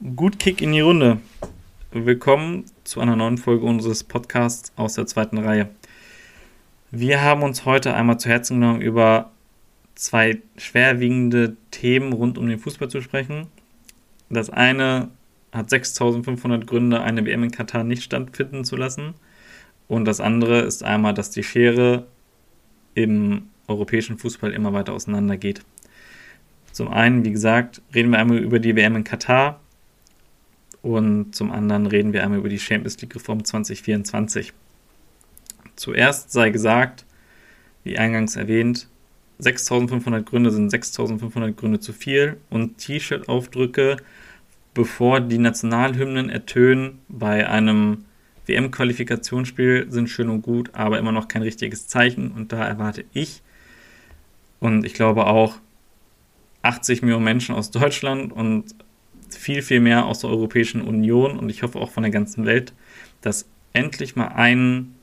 Gut Kick in die Runde. Willkommen zu einer neuen Folge unseres Podcasts aus der zweiten Reihe. Wir haben uns heute einmal zu Herzen genommen, über zwei schwerwiegende Themen rund um den Fußball zu sprechen. Das eine hat 6500 Gründe, eine WM in Katar nicht stattfinden zu lassen. Und das andere ist einmal, dass die Schere im europäischen Fußball immer weiter auseinandergeht. Zum einen, wie gesagt, reden wir einmal über die WM in Katar, und zum anderen reden wir einmal über die Champions League Reform 2024. Zuerst sei gesagt, wie eingangs erwähnt, 6500 Gründe sind 6500 Gründe zu viel und T-Shirt-Aufdrücke, bevor die Nationalhymnen ertönen bei einem WM-Qualifikationsspiel sind schön und gut, aber immer noch kein richtiges Zeichen und da erwarte ich und ich glaube auch 80 Millionen Menschen aus Deutschland und viel, viel mehr aus der Europäischen Union und ich hoffe auch von der ganzen Welt, dass endlich mal ein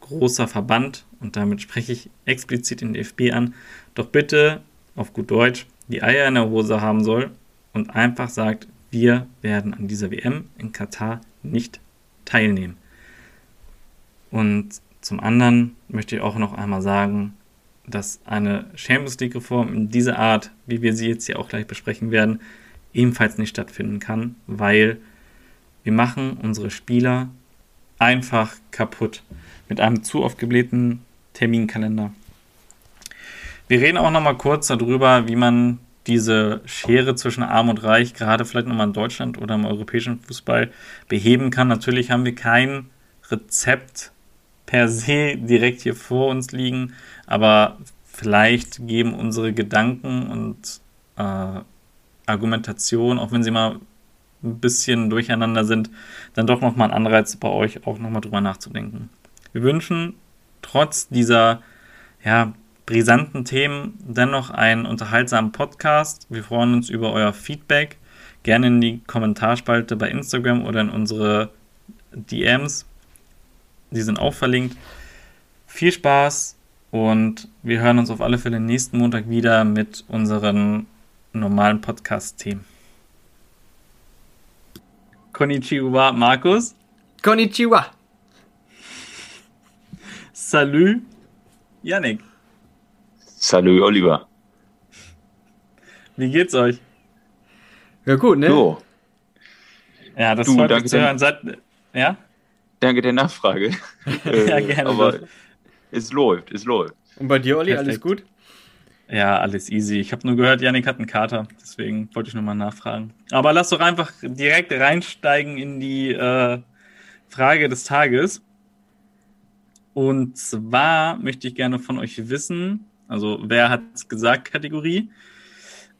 großer Verband, und damit spreche ich explizit den DFB an, doch bitte auf gut Deutsch die Eier in der Hose haben soll und einfach sagt, wir werden an dieser WM in Katar nicht teilnehmen. Und zum anderen möchte ich auch noch einmal sagen, dass eine Champions League-Reform in dieser Art, wie wir sie jetzt hier auch gleich besprechen werden, ebenfalls nicht stattfinden kann, weil wir machen unsere Spieler einfach kaputt mit einem zu oft geblähten Terminkalender. Wir reden auch noch mal kurz darüber, wie man diese Schere zwischen Arm und Reich, gerade vielleicht nochmal in Deutschland oder im europäischen Fußball, beheben kann. Natürlich haben wir kein Rezept per se direkt hier vor uns liegen, aber vielleicht geben unsere Gedanken und äh, Argumentation, auch wenn sie mal ein bisschen durcheinander sind, dann doch nochmal ein Anreiz bei euch auch nochmal drüber nachzudenken. Wir wünschen trotz dieser ja, brisanten Themen dennoch einen unterhaltsamen Podcast. Wir freuen uns über euer Feedback. Gerne in die Kommentarspalte bei Instagram oder in unsere DMs. Die sind auch verlinkt. Viel Spaß und wir hören uns auf alle Fälle nächsten Montag wieder mit unseren normalen Podcast-Themen. Konnichiwa, Markus. Konnichiwa. Salut, Yannick. Salut, Oliver. Wie geht's euch? Ja, gut, ne? So. Ja, das Du, freut mich zu hören. Seit, ja? Danke der Nachfrage. Ja, gerne Aber doch. es läuft, es läuft. Und bei dir, Olli, alles Perfekt. gut? Ja, alles easy. Ich habe nur gehört, Yannick hat einen Kater, deswegen wollte ich nochmal nachfragen. Aber lass doch einfach direkt reinsteigen in die äh, Frage des Tages. Und zwar möchte ich gerne von euch wissen, also wer hat's gesagt, Kategorie.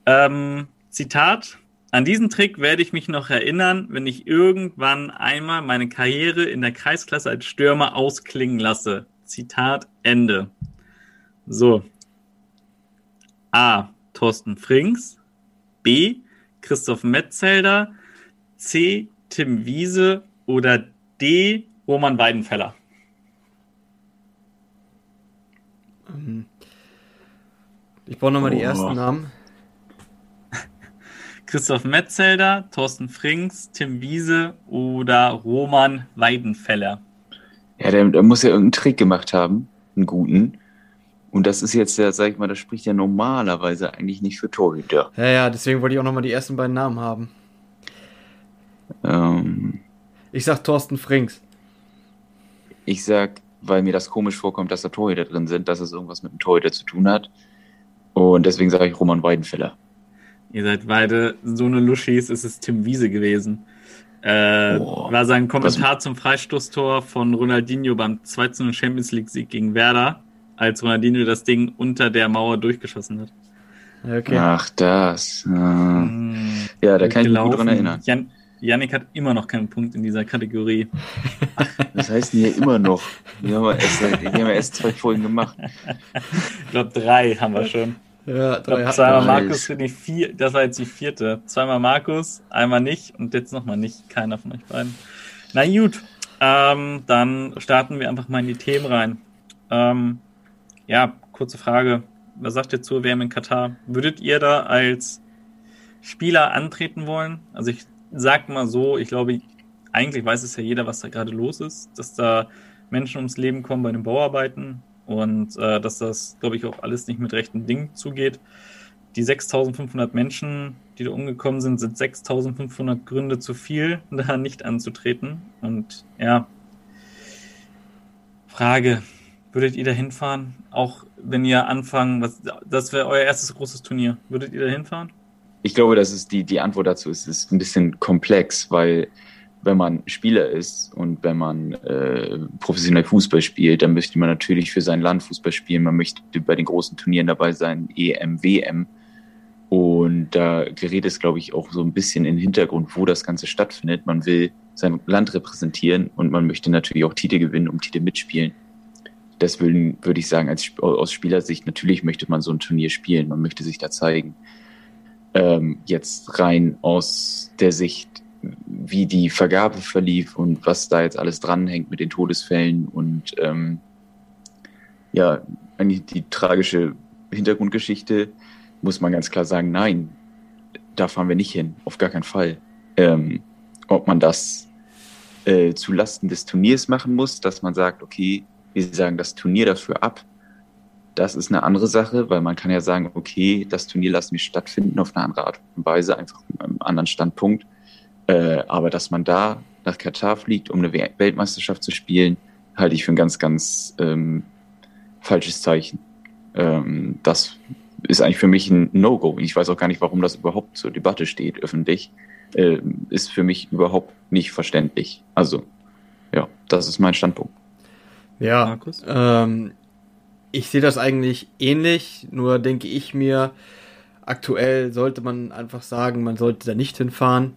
Ähm, Zitat. An diesen Trick werde ich mich noch erinnern, wenn ich irgendwann einmal meine Karriere in der Kreisklasse als Stürmer ausklingen lasse. Zitat Ende. So, A. Thorsten Frings. B. Christoph Metzelder. C. Tim Wiese. Oder D. Roman Weidenfeller. Ich brauche nochmal die Oh. ersten Namen. Christoph Metzelder, Thorsten Frings, Tim Wiese oder Roman Weidenfeller. Ja, der, der muss ja irgendeinen Trick gemacht haben, einen guten. Und das ist jetzt ja, sag ich mal, das spricht ja normalerweise eigentlich nicht für Torhüter. Ja, ja, deswegen wollte ich auch nochmal die ersten beiden Namen haben. Ähm, Ich sag Thorsten Frings. ich sag, weil mir das komisch vorkommt, dass da Torhüter drin sind, dass es irgendwas mit dem Torhüter zu tun hat. Und deswegen sage ich Roman Weidenfeller. Ihr seid beide so eine Luschis, es ist Tim Wiese gewesen. Äh, Oh, war sein Kommentar zum Freistoßtor von Ronaldinho beim 2 zu 0 Champions League Sieg gegen Werder, als Ronaldinho das Ding unter der Mauer durchgeschossen hat. Okay. Ach, das. Äh, Mm, ja, da kann ich mich gut dran erinnern. Jan Yannick hat immer noch keinen Punkt in dieser Kategorie. Das heißt hier immer noch. Wir haben ja erst, wir haben erst zwei Folgen gemacht. Ich glaube, drei haben wir schon. Ja, Ich drei glaube, hatten zweimal. Markus für die vier, das war jetzt die vierte. Zweimal Markus, einmal nicht und jetzt nochmal nicht. Keiner von euch beiden. Na gut, ähm, dann starten wir einfach mal in die Themen rein. Ähm, ja, kurze Frage. Was sagt ihr zur WM in Katar? Würdet ihr da als Spieler antreten wollen? Also ich sag mal so, ich glaube, eigentlich weiß es ja jeder, was da gerade los ist, dass da Menschen ums Leben kommen bei den Bauarbeiten und äh, dass das, glaube ich, auch alles nicht mit rechten Dingen zugeht. Die 6500 Menschen, die da umgekommen sind, sind 6500 Gründe zu viel, da nicht anzutreten. Und ja, Frage, würdet ihr da hinfahren? Auch wenn ihr anfangen, was, das wäre euer erstes großes Turnier. Würdet ihr da hinfahren? Ich glaube, dass es die, die Antwort dazu ist, ist ein bisschen komplex, weil wenn man Spieler ist und wenn man äh, professionell Fußball spielt, dann möchte man natürlich für sein Land Fußball spielen. Man möchte bei den großen Turnieren dabei sein, EM, WM. Und da gerät es, glaube ich, auch so ein bisschen in den Hintergrund, wo das Ganze stattfindet. Man will sein Land repräsentieren und man möchte natürlich auch Titel gewinnen, um Titel mitspielen. Deswegen würde ich sagen, als, aus Spielersicht, natürlich möchte man so ein Turnier spielen, man möchte sich da zeigen. Ähm, jetzt rein aus der Sicht wie die Vergabe verlief und was da jetzt alles dranhängt mit den Todesfällen und ähm, ja, eigentlich die tragische Hintergrundgeschichte, muss man ganz klar sagen, nein, da fahren wir nicht hin, auf gar keinen Fall. Ähm, ob man das äh, zu des Turniers machen muss, dass man sagt, okay, wir sagen das Turnier dafür ab, das ist eine andere Sache, weil man kann ja sagen, okay, das Turnier lassen wir stattfinden auf eine andere Art und Weise, einfach mit einem anderen Standpunkt. Äh, aber dass man da nach Katar fliegt, um eine Weltmeisterschaft zu spielen, halte ich für ein ganz, ganz ähm, falsches Zeichen. Ähm, das ist eigentlich für mich ein No-Go. Ich weiß auch gar nicht, warum das überhaupt zur Debatte steht, öffentlich. Äh, ist für mich überhaupt nicht verständlich. Also, ja, das ist mein Standpunkt. Ja, ähm, ich sehe das eigentlich ähnlich, nur denke ich mir, aktuell sollte man einfach sagen, man sollte da nicht hinfahren.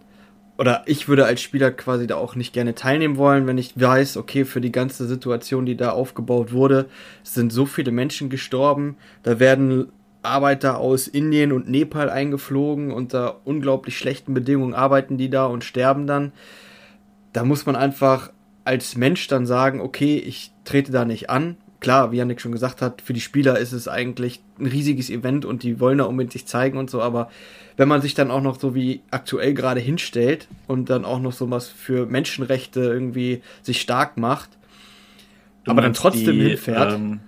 Oder ich würde als Spieler quasi da auch nicht gerne teilnehmen wollen, wenn ich weiß, okay, für die ganze Situation, die da aufgebaut wurde, sind so viele Menschen gestorben, da werden Arbeiter aus Indien und Nepal eingeflogen, unter unglaublich schlechten Bedingungen arbeiten die da und sterben dann. Da muss man einfach als Mensch dann sagen, okay, ich trete da nicht an, klar, wie Janik schon gesagt hat, für die Spieler ist es eigentlich ein riesiges Event und die wollen da unbedingt sich zeigen und so, aber wenn man sich dann auch noch so wie aktuell gerade hinstellt und dann auch noch so was für Menschenrechte irgendwie sich stark macht, du aber dann trotzdem die, hinfährt. Ähm,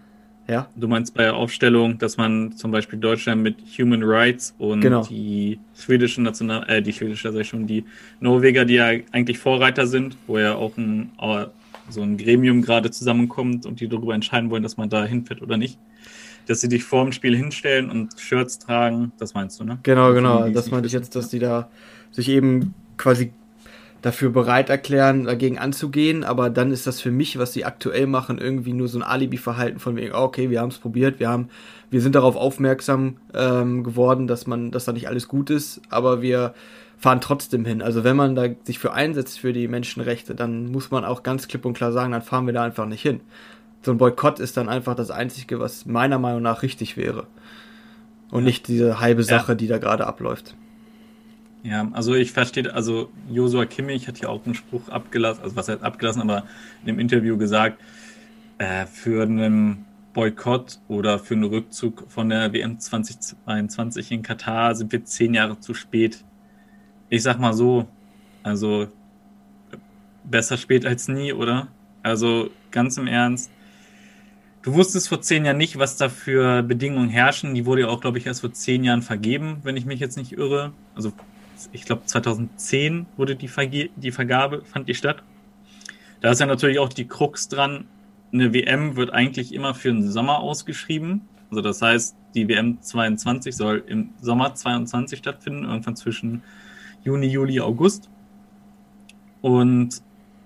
ja. Du meinst bei der Aufstellung, dass man zum Beispiel Deutschland mit Human Rights und genau. die schwedischen National, äh, die schwedische, sag ich schon, die Norweger, die ja eigentlich Vorreiter sind, wo ja auch ein so ein Gremium gerade zusammenkommt und die darüber entscheiden wollen, dass man da hinfährt oder nicht. Dass sie dich vor dem Spiel hinstellen und Shirts tragen, das meinst du, ne? Genau, genau. Das meinte ich jetzt, dass die da sich eben quasi dafür bereit erklären, dagegen anzugehen, aber dann ist das für mich, was sie aktuell machen, irgendwie nur so ein Alibi-Verhalten von wegen, okay, wir haben es probiert, wir haben, wir sind darauf aufmerksam ähm, geworden, dass man, dass da nicht alles gut ist, aber wir fahren trotzdem hin. Also wenn man da sich für einsetzt für die Menschenrechte, dann muss man auch ganz klipp und klar sagen, dann fahren wir da einfach nicht hin. So ein Boykott ist dann einfach das Einzige, was meiner Meinung nach richtig wäre. Und ja. nicht diese halbe Sache, ja. die da gerade abläuft. Ja, also ich verstehe, also Josua Kimmich hat ja auch einen Spruch abgelassen, also was er hat abgelassen, aber in dem Interview gesagt, äh, für einen Boykott oder für einen Rückzug von der WM 2022 in Katar sind wir zehn Jahre zu spät ich sag mal so, also besser spät als nie, oder? Also ganz im Ernst. Du wusstest vor zehn Jahren nicht, was da für Bedingungen herrschen. Die wurde ja auch, glaube ich, erst vor zehn Jahren vergeben, wenn ich mich jetzt nicht irre. Also ich glaube 2010 wurde die, Verge die Vergabe, fand die statt. Da ist ja natürlich auch die Krux dran. Eine WM wird eigentlich immer für den Sommer ausgeschrieben. Also das heißt, die WM 22 soll im Sommer 22 stattfinden, irgendwann zwischen Juni, Juli, August. Und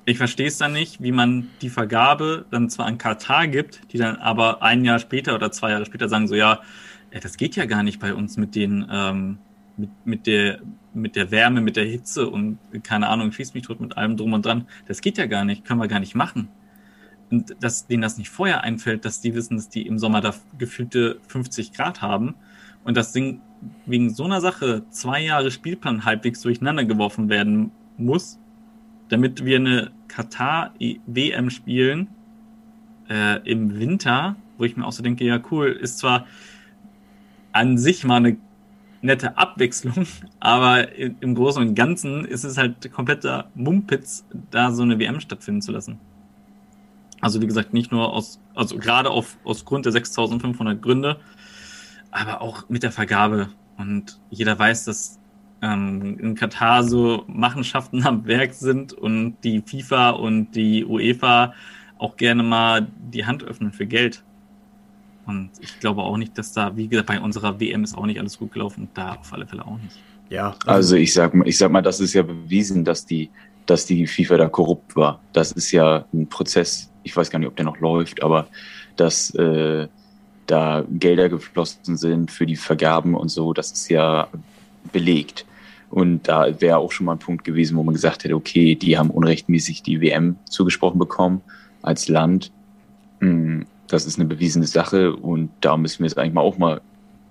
ich verstehe es dann nicht, wie man die Vergabe dann zwar an Katar gibt, die dann aber ein Jahr später oder zwei Jahre später sagen so, ja, das geht ja gar nicht bei uns mit den, ähm, mit, mit der, mit der Wärme, mit der Hitze und keine Ahnung, schießt mich tot mit allem drum und dran. Das geht ja gar nicht, können wir gar nicht machen. Und dass denen das nicht vorher einfällt, dass die wissen, dass die im Sommer da gefühlte 50 Grad haben und das Ding wegen so einer Sache zwei Jahre Spielplan halbwegs durcheinander geworfen werden muss, damit wir eine Katar-WM spielen äh, im Winter, wo ich mir auch so denke, ja cool, ist zwar an sich mal eine, nette Abwechslung, aber im Großen und Ganzen ist es halt kompletter Mumpitz, da so eine WM stattfinden zu lassen. Also wie gesagt, nicht nur aus, also gerade auf, aus Grund der 6500 Gründe, aber auch mit der Vergabe. Und jeder weiß, dass ähm, in Katar so Machenschaften am Werk sind und die FIFA und die UEFA auch gerne mal die Hand öffnen für Geld. Und ich glaube auch nicht, dass da, wie gesagt, bei unserer WM ist auch nicht alles gut gelaufen und da auf alle Fälle auch nicht. Ja. Also ich sag, ich sag mal, das ist ja bewiesen, dass die, dass die FIFA da korrupt war. Das ist ja ein Prozess, ich weiß gar nicht, ob der noch läuft, aber dass äh, da Gelder geflossen sind für die Vergaben und so, das ist ja belegt. Und da wäre auch schon mal ein Punkt gewesen, wo man gesagt hätte, okay, die haben unrechtmäßig die WM zugesprochen bekommen als Land. Das ist eine bewiesene Sache und da müssen wir jetzt eigentlich mal auch mal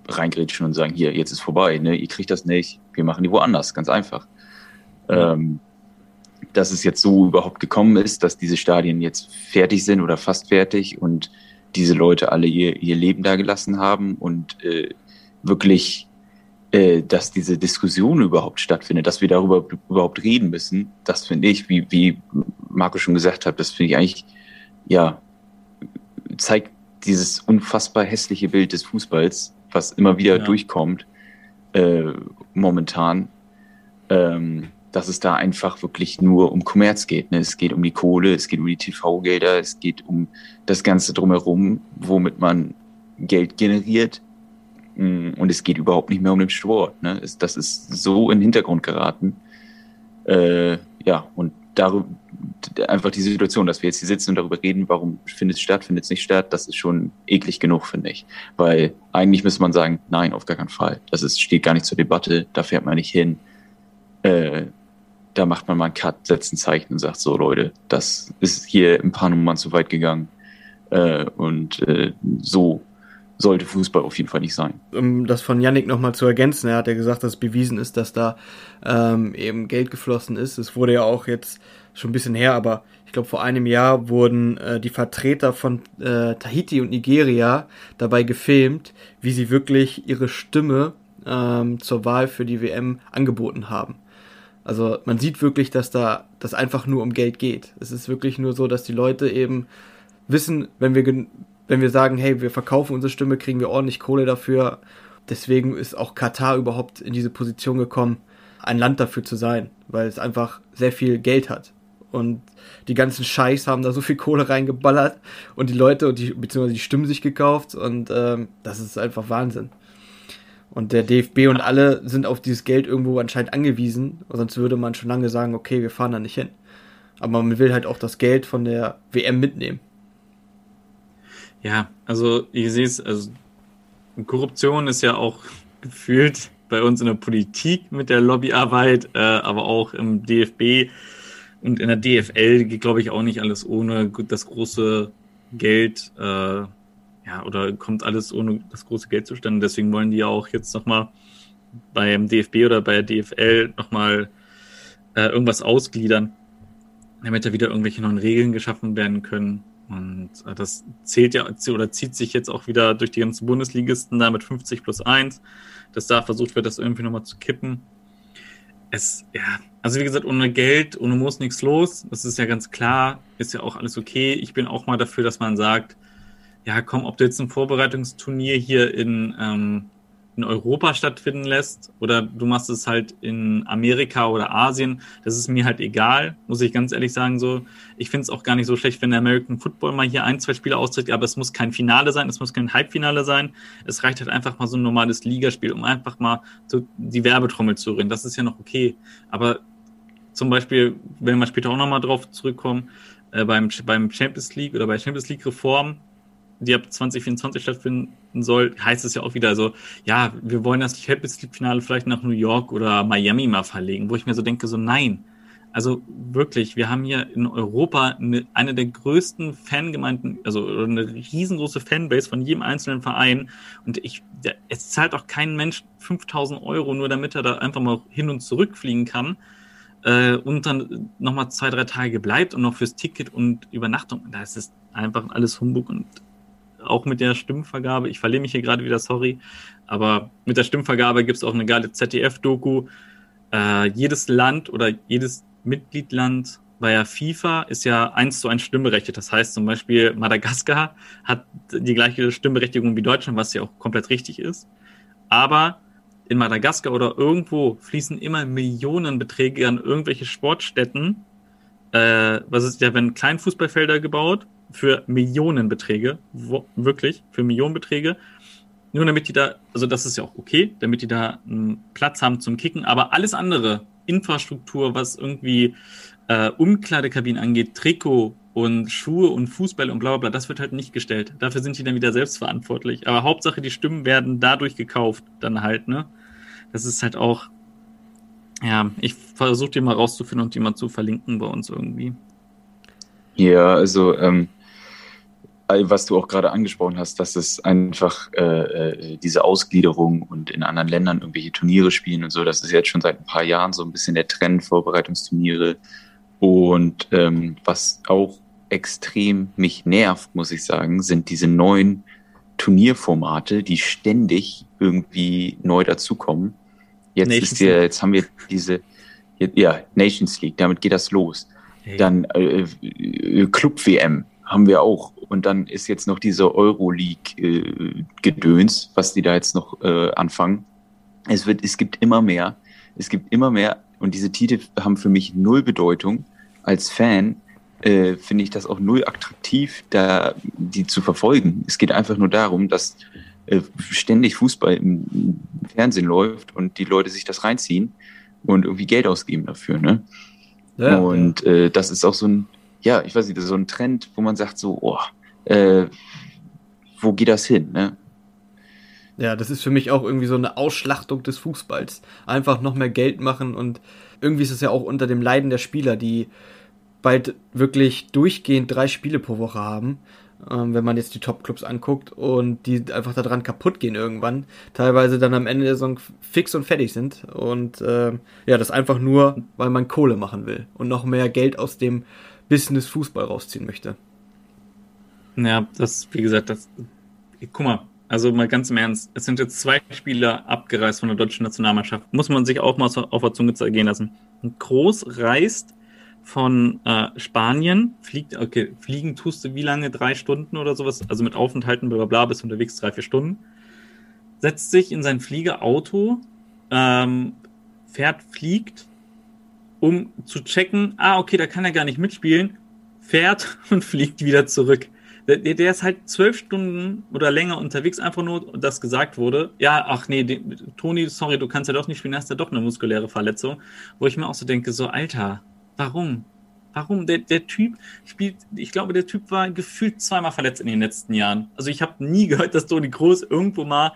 reingrätschen und sagen, hier, jetzt ist vorbei, ne? ihr kriegt das nicht, wir machen die woanders, ganz einfach. Ähm, dass es jetzt so überhaupt gekommen ist, dass diese Stadien jetzt fertig sind oder fast fertig und diese Leute alle ihr, ihr Leben da gelassen haben und äh, wirklich, äh, dass diese Diskussion überhaupt stattfindet, dass wir darüber überhaupt reden müssen, das finde ich, wie, wie Marco schon gesagt hat, das finde ich eigentlich, ja, zeigt dieses unfassbar hässliche Bild des Fußballs, was immer wieder ja. durchkommt, äh, momentan. Ähm, dass es da einfach wirklich nur um Kommerz geht. Ne? Es geht um die Kohle, es geht um die TV-Gelder, es geht um das Ganze drumherum, womit man Geld generiert. Mm, und es geht überhaupt nicht mehr um den Sport. Ne? Das ist so in den Hintergrund geraten. Äh, ja, und darüber, einfach die Situation, dass wir jetzt hier sitzen und darüber reden, warum findet es statt, findet es nicht statt, das ist schon eklig genug, finde ich. Weil eigentlich müsste man sagen, nein, auf gar keinen Fall. Das ist, steht gar nicht zur Debatte, da fährt man nicht hin. Äh, da macht man mal einen Cut, setzt ein Zeichen und sagt so, Leute, das ist hier ein paar Nummern zu weit gegangen. Äh, und äh, so sollte Fußball auf jeden Fall nicht sein. Um das von Yannick nochmal zu ergänzen, er hat ja gesagt, dass bewiesen ist, dass da ähm, eben Geld geflossen ist. Es wurde ja auch jetzt schon ein bisschen her, aber ich glaube vor einem Jahr wurden äh, die Vertreter von äh, Tahiti und Nigeria dabei gefilmt, wie sie wirklich ihre Stimme ähm, zur Wahl für die WM angeboten haben. Also man sieht wirklich, dass da das einfach nur um Geld geht. Es ist wirklich nur so, dass die Leute eben wissen, wenn wir wenn wir sagen, hey, wir verkaufen unsere Stimme, kriegen wir ordentlich Kohle dafür. Deswegen ist auch Katar überhaupt in diese Position gekommen, ein Land dafür zu sein, weil es einfach sehr viel Geld hat. Und die ganzen Scheiß haben da so viel Kohle reingeballert und die Leute und die, beziehungsweise die Stimmen sich gekauft und ähm, das ist einfach Wahnsinn. Und der DFB und alle sind auf dieses Geld irgendwo anscheinend angewiesen, sonst würde man schon lange sagen, okay, wir fahren da nicht hin. Aber man will halt auch das Geld von der WM mitnehmen. Ja, also ich sehe es, also Korruption ist ja auch gefühlt bei uns in der Politik mit der Lobbyarbeit, äh, aber auch im DFB und in der DFL geht, glaube ich, auch nicht alles ohne das große Geld. Äh, ja, oder kommt alles ohne das große Geld zustande. Deswegen wollen die ja auch jetzt nochmal beim DFB oder bei der DFL nochmal äh, irgendwas ausgliedern, damit da wieder irgendwelche neuen Regeln geschaffen werden können. Und äh, das zählt ja oder zieht sich jetzt auch wieder durch die ganzen Bundesligisten da mit 50 plus 1, dass da versucht wird, das irgendwie nochmal zu kippen. Es, ja, also wie gesagt, ohne Geld, ohne Muss nichts los. Das ist ja ganz klar, ist ja auch alles okay. Ich bin auch mal dafür, dass man sagt, ja, komm, ob du jetzt ein Vorbereitungsturnier hier in, ähm, in Europa stattfinden lässt oder du machst es halt in Amerika oder Asien, das ist mir halt egal, muss ich ganz ehrlich sagen so. Ich finde es auch gar nicht so schlecht, wenn der American Football mal hier ein, zwei Spiele austrägt, aber es muss kein Finale sein, es muss kein Halbfinale sein. Es reicht halt einfach mal so ein normales Ligaspiel, um einfach mal so die Werbetrommel zu reden. Das ist ja noch okay. Aber zum Beispiel, wenn wir später auch nochmal drauf zurückkommen, äh, beim, beim Champions League oder bei Champions League Reform, die ab 2024 stattfinden soll, heißt es ja auch wieder so, ja, wir wollen das Champions League-Finale vielleicht nach New York oder Miami mal verlegen, wo ich mir so denke, so nein. Also wirklich, wir haben hier in Europa eine, eine der größten Fangemeinden, also eine riesengroße Fanbase von jedem einzelnen Verein. Und ich, es zahlt auch kein Mensch 5000 Euro, nur damit er da einfach mal hin und zurück fliegen kann äh, und dann nochmal zwei, drei Tage bleibt und noch fürs Ticket und Übernachtung. Da ist es einfach alles Humbug und auch mit der Stimmvergabe, ich verliere mich hier gerade wieder, sorry, aber mit der Stimmvergabe gibt es auch eine geile ZDF-Doku. Äh, jedes Land oder jedes Mitgliedland bei der FIFA ist ja eins zu eins stimmberechtigt. Das heißt zum Beispiel Madagaskar hat die gleiche Stimmberechtigung wie Deutschland, was ja auch komplett richtig ist. Aber in Madagaskar oder irgendwo fließen immer Millionenbeträge an irgendwelche Sportstätten. Äh, was ist, ja, wenn Kleinfußballfelder gebaut für Millionenbeträge, wo, wirklich, für Millionenbeträge. Nur damit die da, also das ist ja auch okay, damit die da einen Platz haben zum Kicken, aber alles andere, Infrastruktur, was irgendwie äh, Umkleidekabinen angeht, Trikot und Schuhe und Fußball und bla bla bla, das wird halt nicht gestellt. Dafür sind die dann wieder selbst verantwortlich. Aber Hauptsache, die Stimmen werden dadurch gekauft, dann halt, ne? Das ist halt auch, ja, ich versuche die mal rauszufinden und die mal zu verlinken bei uns irgendwie. Ja, also, ähm, was du auch gerade angesprochen hast, dass es einfach äh, äh, diese Ausgliederung und in anderen Ländern irgendwelche Turniere spielen und so, das ist jetzt schon seit ein paar Jahren so ein bisschen der Trend, Vorbereitungsturniere. Und ähm, was auch extrem mich nervt, muss ich sagen, sind diese neuen Turnierformate, die ständig irgendwie neu dazukommen. Jetzt Nations ist ja, jetzt haben wir diese, ja, Nations League, damit geht das los. Hey. Dann äh, äh Club WM haben wir auch. Und dann ist jetzt noch diese Euroleague-Gedöns, äh, was die da jetzt noch äh, anfangen. Es wird, es gibt immer mehr. Es gibt immer mehr. Und diese Titel haben für mich null Bedeutung. Als Fan äh, finde ich das auch null attraktiv, da die zu verfolgen. Es geht einfach nur darum, dass äh, ständig Fußball im Fernsehen läuft und die Leute sich das reinziehen und irgendwie Geld ausgeben dafür. Ne? Ja, und ja. Äh, das ist auch so ein, ja, ich weiß nicht, so ein Trend, wo man sagt so, oh, äh, wo geht das hin? Ne? Ja, das ist für mich auch irgendwie so eine Ausschlachtung des Fußballs. Einfach noch mehr Geld machen und irgendwie ist es ja auch unter dem Leiden der Spieler, die bald wirklich durchgehend drei Spiele pro Woche haben, ähm, wenn man jetzt die Top-Clubs anguckt und die einfach daran kaputt gehen irgendwann, teilweise dann am Ende der Saison fix und fertig sind und äh, ja, das einfach nur, weil man Kohle machen will und noch mehr Geld aus dem Business Fußball rausziehen möchte. Ja, das, wie gesagt, das, guck mal, also mal ganz im Ernst, es sind jetzt zwei Spieler abgereist von der deutschen Nationalmannschaft. Muss man sich auch mal auf der Zunge zergehen lassen. Und Groß reist von äh, Spanien, fliegt, okay, fliegen tust du wie lange? Drei Stunden oder sowas, also mit Aufenthalten, bla bla bla, bis unterwegs drei, vier Stunden. Setzt sich in sein Fliegerauto, ähm, fährt, fliegt, um zu checken, ah, okay, da kann er gar nicht mitspielen, fährt und fliegt wieder zurück. Der, der ist halt zwölf Stunden oder länger unterwegs, einfach nur, dass gesagt wurde, ja, ach nee, die, Toni, sorry, du kannst ja doch nicht spielen, hast ja doch eine muskuläre Verletzung. Wo ich mir auch so denke, so, Alter, Warum? Warum? Der, der Typ spielt, ich glaube, der Typ war gefühlt zweimal verletzt in den letzten Jahren. Also ich habe nie gehört, dass Toni Groß irgendwo mal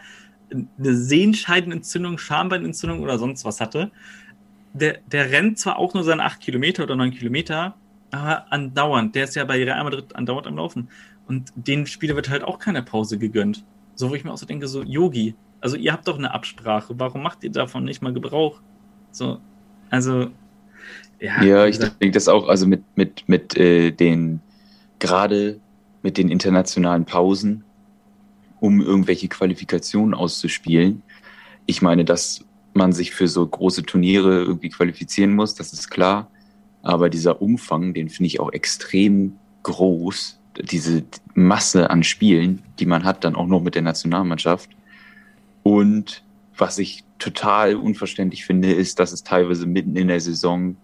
eine Sehenscheidenentzündung, Schambeinentzündung oder sonst was hatte. Der, der rennt zwar auch nur seine acht Kilometer oder neun Kilometer, aber andauernd. Der ist ja bei Real Madrid andauernd am Laufen. Und den Spieler wird halt auch keine Pause gegönnt. So, wo ich mir auch so denke, so, Yogi, also ihr habt doch eine Absprache, warum macht ihr davon nicht mal Gebrauch? So, also, ja, ja ich denke das auch, also mit, mit, mit äh, den, gerade mit den internationalen Pausen, um irgendwelche Qualifikationen auszuspielen. Ich meine, dass man sich für so große Turniere irgendwie qualifizieren muss, das ist klar. Aber dieser Umfang, den finde ich auch extrem groß. Diese Masse an Spielen, die man hat, dann auch noch mit der Nationalmannschaft. Und was ich total unverständlich finde, ist, dass es teilweise mitten in der Saison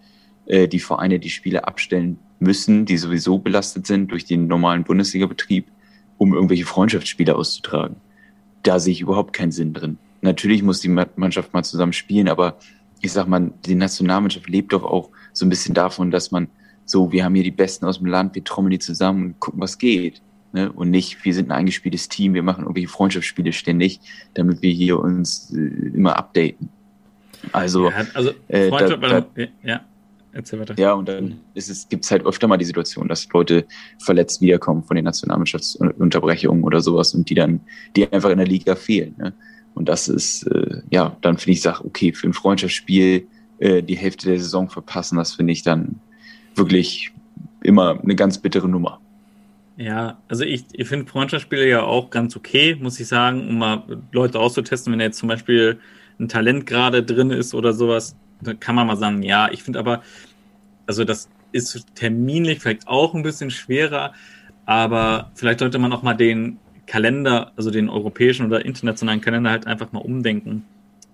äh, die Vereine die Spiele abstellen müssen, die sowieso belastet sind durch den normalen Bundesliga-Betrieb, um irgendwelche Freundschaftsspiele auszutragen. Da sehe ich überhaupt keinen Sinn drin. Natürlich muss die Mannschaft mal zusammen spielen, aber ich sag mal, die Nationalmannschaft lebt doch auch so ein bisschen davon, dass man so, wir haben hier die Besten aus dem Land, wir trommeln die zusammen und gucken, was geht. Ne? Und nicht, wir sind ein eingespieltes Team, wir machen irgendwelche Freundschaftsspiele ständig, damit wir hier uns äh, immer updaten. Also, ja, also äh, da, da, ja. Erzähl weiter. Ja, und dann ist es, gibt es halt öfter mal die Situation, dass Leute verletzt wiederkommen von den Nationalmannschaftsunterbrechungen oder sowas und die dann, die einfach in der Liga fehlen. Ne? Und das ist, äh, ja, dann finde ich, sag, okay, für ein Freundschaftsspiel äh, die Hälfte der Saison verpassen, das finde ich dann wirklich immer eine ganz bittere Nummer. Ja, also ich, ich finde Freundschaftsspiele ja auch ganz okay, muss ich sagen, um mal Leute auszutesten, wenn jetzt zum Beispiel ein Talent gerade drin ist oder sowas, dann kann man mal sagen, ja, ich finde aber, also das ist terminlich vielleicht auch ein bisschen schwerer, aber vielleicht sollte man auch mal den Kalender, also den europäischen oder internationalen Kalender halt einfach mal umdenken.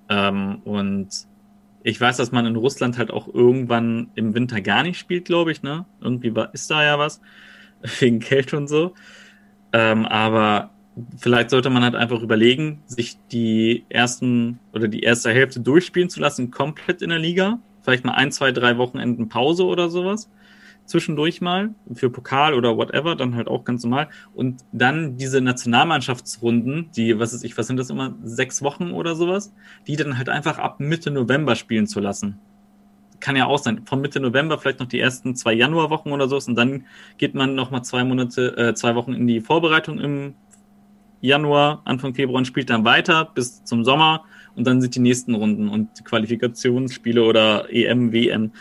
Ähm, und ich weiß, dass man in Russland halt auch irgendwann im Winter gar nicht spielt, glaube ich, ne? Irgendwie war, ist da ja was. Wegen Kälte und so. Ähm, aber vielleicht sollte man halt einfach überlegen, sich die ersten oder die erste Hälfte durchspielen zu lassen, komplett in der Liga. Vielleicht mal ein, zwei, drei Wochenenden Pause oder sowas zwischendurch mal für Pokal oder whatever, dann halt auch ganz normal. Und dann diese Nationalmannschaftsrunden, die, was ist ich, was sind das immer, sechs Wochen oder sowas, die dann halt einfach ab Mitte November spielen zu lassen. Kann ja auch sein. Von Mitte November vielleicht noch die ersten zwei Januarwochen oder so und dann geht man noch mal zwei Monate, äh, zwei Wochen in die Vorbereitung im Januar, Anfang Februar und spielt dann weiter bis zum Sommer und dann sind die nächsten Runden und Qualifikationsspiele oder EM, WM.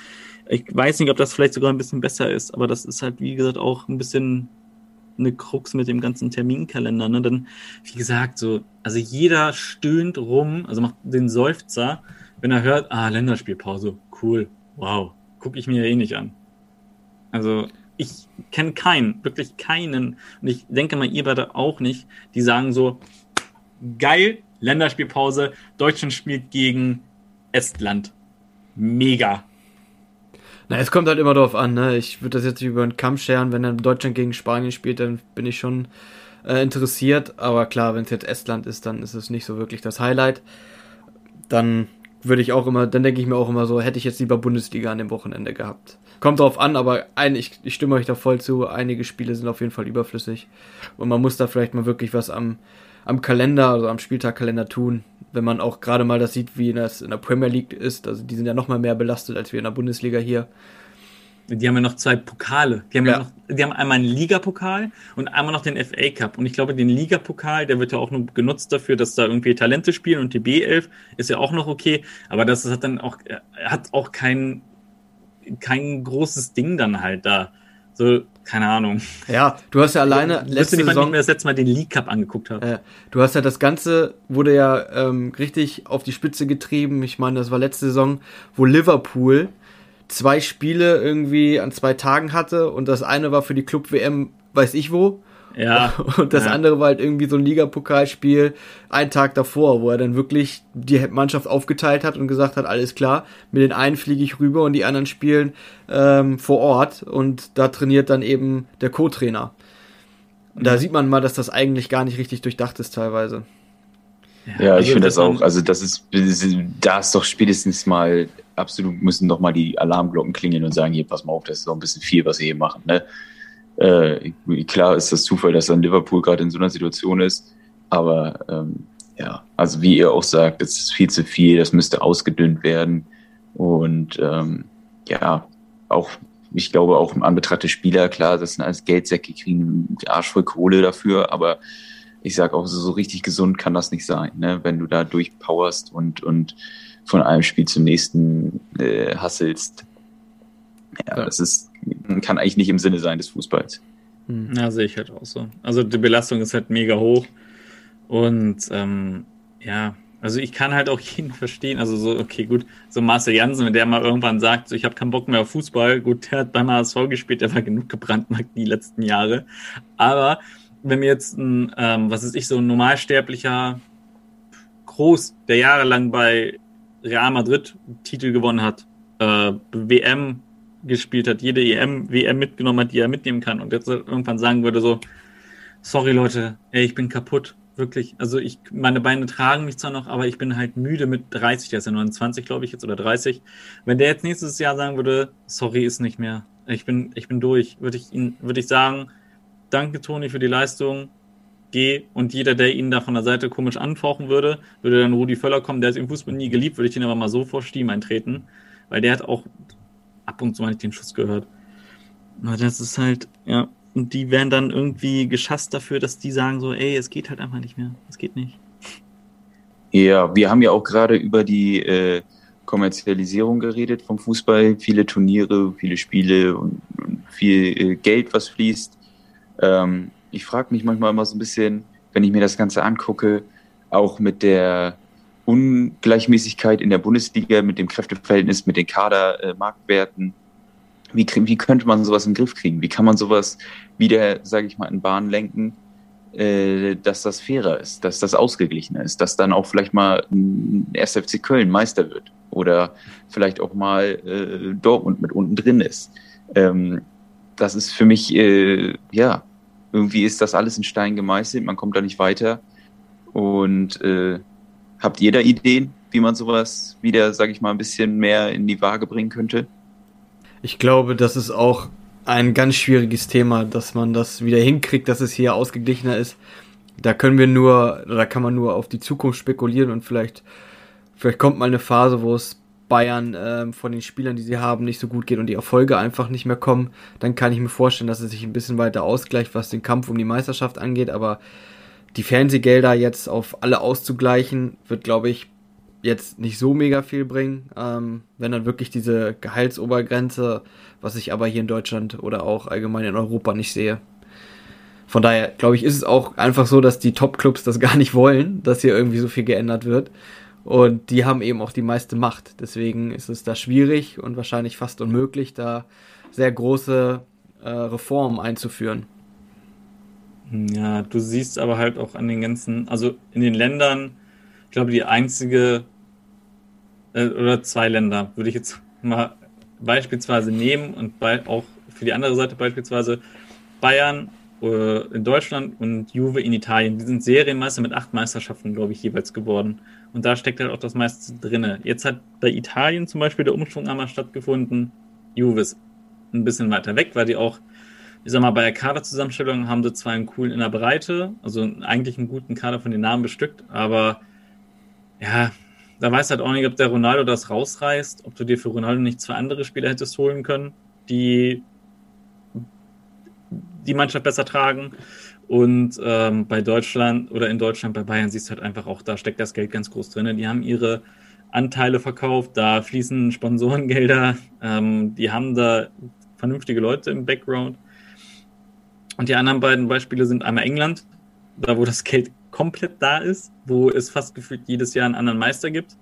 Ich weiß nicht, ob das vielleicht sogar ein bisschen besser ist, aber das ist halt, wie gesagt, auch ein bisschen eine Krux mit dem ganzen Terminkalender. Ne? Dann, wie gesagt, so, also jeder stöhnt rum, also macht den Seufzer, wenn er hört, ah, Länderspielpause, cool, wow, gucke ich mir ja eh nicht an. Also ich kenne keinen, wirklich keinen, und ich denke mal, ihr beide auch nicht, die sagen so, geil, Länderspielpause, Deutschland spielt gegen Estland. Mega. Na, es kommt halt immer darauf an, ne? Ich würde das jetzt über den Kamm scheren, wenn dann Deutschland gegen Spanien spielt, dann bin ich schon äh, interessiert. Aber klar, wenn es jetzt Estland ist, dann ist es nicht so wirklich das Highlight. Dann würde ich auch immer, dann denke ich mir auch immer so, hätte ich jetzt lieber Bundesliga an dem Wochenende gehabt. Kommt drauf an, aber ein, ich, ich stimme euch da voll zu, einige Spiele sind auf jeden Fall überflüssig. Und man muss da vielleicht mal wirklich was am, am Kalender, also am Spieltagkalender tun wenn man auch gerade mal das sieht, wie das in der Premier League ist. Also die sind ja noch mal mehr belastet als wir in der Bundesliga hier. Die haben ja noch zwei Pokale. Die haben ja, ja noch, die haben einmal einen Ligapokal und einmal noch den FA Cup. Und ich glaube, den Ligapokal, der wird ja auch nur genutzt dafür, dass da irgendwie Talente spielen und die B11 ist ja auch noch okay. Aber das hat dann auch, hat auch kein, kein großes Ding dann halt da. So, keine Ahnung. Ja, du hast ja alleine ich letzte Saison... Ich mir das letzte Mal den League Cup angeguckt habe. Äh, du hast ja das Ganze, wurde ja ähm, richtig auf die Spitze getrieben. Ich meine, das war letzte Saison, wo Liverpool zwei Spiele irgendwie an zwei Tagen hatte und das eine war für die Club-WM, weiß ich wo, ja. Und das ja. andere war halt irgendwie so ein Ligapokalspiel einen Tag davor, wo er dann wirklich die Mannschaft aufgeteilt hat und gesagt hat, alles klar, mit den einen fliege ich rüber und die anderen spielen ähm, vor Ort und da trainiert dann eben der Co-Trainer. Und da sieht man mal, dass das eigentlich gar nicht richtig durchdacht ist teilweise. Ja, ja ich also finde das auch. Also das ist, da ist doch spätestens mal absolut müssen doch mal die Alarmglocken klingeln und sagen, hier, pass mal auf, das ist doch ein bisschen viel, was sie hier machen. Ne? Äh, klar ist das Zufall, dass dann Liverpool gerade in so einer Situation ist, aber ähm, ja, also wie ihr auch sagt, es ist viel zu viel, das müsste ausgedünnt werden und ähm, ja, auch ich glaube auch im Anbetracht der Spieler, klar, das sind alles Geldsäcke, kriegen die Arsch voll Kohle dafür, aber ich sage auch, so, so richtig gesund kann das nicht sein, ne? wenn du da durchpowerst und, und von einem Spiel zum nächsten äh, hasselst. Ja, ja, das ist kann eigentlich nicht im Sinne sein des Fußballs. Hm. Ja, sehe ich halt auch so. Also die Belastung ist halt mega hoch. Und ähm, ja, also ich kann halt auch jeden verstehen. Also so, okay, gut, so Marcel Jansen, wenn der mal irgendwann sagt, so, ich habe keinen Bock mehr auf Fußball, gut, der hat beim HSV gespielt, der war genug gebrandmarkt die letzten Jahre. Aber wenn mir jetzt ein, ähm, was ist ich, so ein normalsterblicher Groß, der jahrelang bei Real Madrid Titel gewonnen hat, äh, WM, gespielt hat, jede EM, WM mitgenommen hat, die er mitnehmen kann. Und jetzt irgendwann sagen würde so, sorry Leute, ey, ich bin kaputt, wirklich. Also ich, meine Beine tragen mich zwar noch, aber ich bin halt müde mit 30, der ist ja 29, glaube ich jetzt, oder 30. Wenn der jetzt nächstes Jahr sagen würde, sorry, ist nicht mehr, ich bin, ich bin durch, würde ich ihn, würde ich sagen, danke Toni für die Leistung, geh. Und jeder, der ihn da von der Seite komisch anfauchen würde, würde dann Rudi Völler kommen, der hat im Fußball nie geliebt, würde ich ihn aber mal so vor Stiem eintreten, weil der hat auch ab und zu mal den Schuss gehört. Aber das ist halt, ja, und die werden dann irgendwie geschasst dafür, dass die sagen so, ey, es geht halt einfach nicht mehr. Es geht nicht. Ja, wir haben ja auch gerade über die äh, Kommerzialisierung geredet vom Fußball. Viele Turniere, viele Spiele und, und viel äh, Geld, was fließt. Ähm, ich frage mich manchmal immer so ein bisschen, wenn ich mir das Ganze angucke, auch mit der Ungleichmäßigkeit in der Bundesliga, mit dem Kräfteverhältnis, mit den Kadermarktwerten. Äh, wie, wie könnte man sowas in den Griff kriegen? Wie kann man sowas wieder, sage ich mal, in Bahn lenken, äh, dass das fairer ist, dass das ausgeglichener ist, dass dann auch vielleicht mal ein SFC Köln Meister wird oder vielleicht auch mal äh, Dortmund mit unten drin ist. Ähm, das ist für mich, äh, ja, irgendwie ist das alles in Stein gemeißelt, man kommt da nicht weiter. Und äh, habt ihr da Ideen, wie man sowas wieder, sag ich mal, ein bisschen mehr in die Waage bringen könnte? Ich glaube, das ist auch ein ganz schwieriges Thema, dass man das wieder hinkriegt, dass es hier ausgeglichener ist. Da können wir nur, da kann man nur auf die Zukunft spekulieren und vielleicht, vielleicht kommt mal eine Phase, wo es Bayern ähm, von den Spielern, die sie haben, nicht so gut geht und die Erfolge einfach nicht mehr kommen, dann kann ich mir vorstellen, dass es sich ein bisschen weiter ausgleicht, was den Kampf um die Meisterschaft angeht. Aber die Fernsehgelder jetzt auf alle auszugleichen, wird, glaube ich, jetzt nicht so mega viel bringen. Ähm, wenn dann wirklich diese Gehaltsobergrenze, was ich aber hier in Deutschland oder auch allgemein in Europa nicht sehe. Von daher, glaube ich, ist es auch einfach so, dass die Top-Clubs das gar nicht wollen, dass hier irgendwie so viel geändert wird. Und die haben eben auch die meiste Macht. Deswegen ist es da schwierig und wahrscheinlich fast unmöglich, da sehr große äh, Reformen einzuführen. Ja, du siehst aber halt auch an den ganzen, also in den Ländern, ich glaube, die einzige äh, oder zwei Länder würde ich jetzt mal beispielsweise nehmen und bei, auch für die andere Seite beispielsweise Bayern äh, in Deutschland und Juve in Italien. Die sind Serienmeister mit acht Meisterschaften, glaube ich, jeweils geworden. Und da steckt halt auch das meiste drinne. Jetzt hat bei Italien zum Beispiel der Umschwung einmal stattgefunden. Juve ist ein bisschen weiter weg, weil die auch, ich sag mal, bei der Kaderzusammenstellung haben sie zwar einen coolen in der Breite, also eigentlich einen guten Kader von den Namen bestückt, aber ja, da weiß halt auch nicht, ob der Ronaldo das rausreißt, ob du dir für Ronaldo nicht zwei andere Spieler hättest holen können, die die Mannschaft besser tragen. Und ähm, bei Deutschland oder in Deutschland, bei Bayern siehst du halt einfach auch, da steckt das Geld ganz groß drin. Die haben ihre Anteile verkauft, da fließen Sponsorengelder, ähm, die haben da vernünftige Leute im Background. Und die anderen beiden Beispiele sind einmal England, da wo das Geld komplett da ist, wo es fast gefühlt jedes Jahr einen anderen Meister gibt,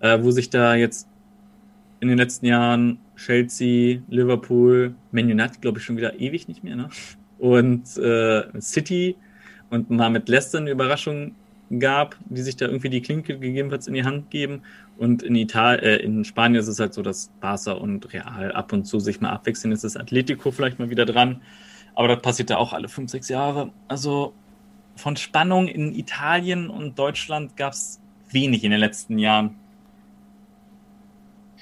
äh, wo sich da jetzt in den letzten Jahren Chelsea, Liverpool, Man United, glaube ich, schon wieder ewig nicht mehr, ne? Und äh, City und mal mit Leicester eine Überraschung gab, die sich da irgendwie die Klinke gegebenenfalls in die Hand geben. Und in Italien, äh, in Spanien ist es halt so, dass Barca und Real ab und zu sich mal abwechseln. Jetzt ist Atletico vielleicht mal wieder dran. Aber das passiert ja auch alle fünf, sechs Jahre. Also von Spannung in Italien und Deutschland gab es wenig in den letzten Jahren.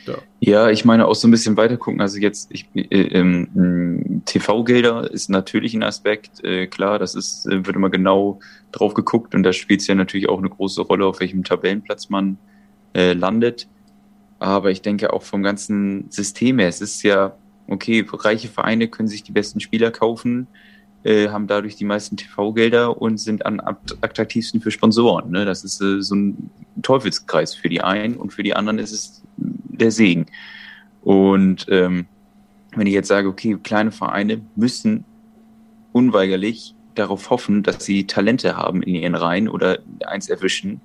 Ja. ja, ich meine auch so ein bisschen weiter gucken. Also jetzt ich, äh, ähm, TV-Gelder ist natürlich ein Aspekt. Äh, klar, das ist äh, wird immer genau drauf geguckt und da spielt es ja natürlich auch eine große Rolle, auf welchem Tabellenplatz man äh, landet. Aber ich denke auch vom ganzen System her, es ist ja okay, reiche Vereine können sich die besten Spieler kaufen, äh, haben dadurch die meisten TV-Gelder und sind am attraktivsten für Sponsoren. Ne? Das ist äh, so ein Teufelskreis für die einen und für die anderen ist es der Segen. Und ähm, wenn ich jetzt sage, okay, kleine Vereine müssen unweigerlich darauf hoffen, dass sie Talente haben in ihren Reihen oder eins erwischen,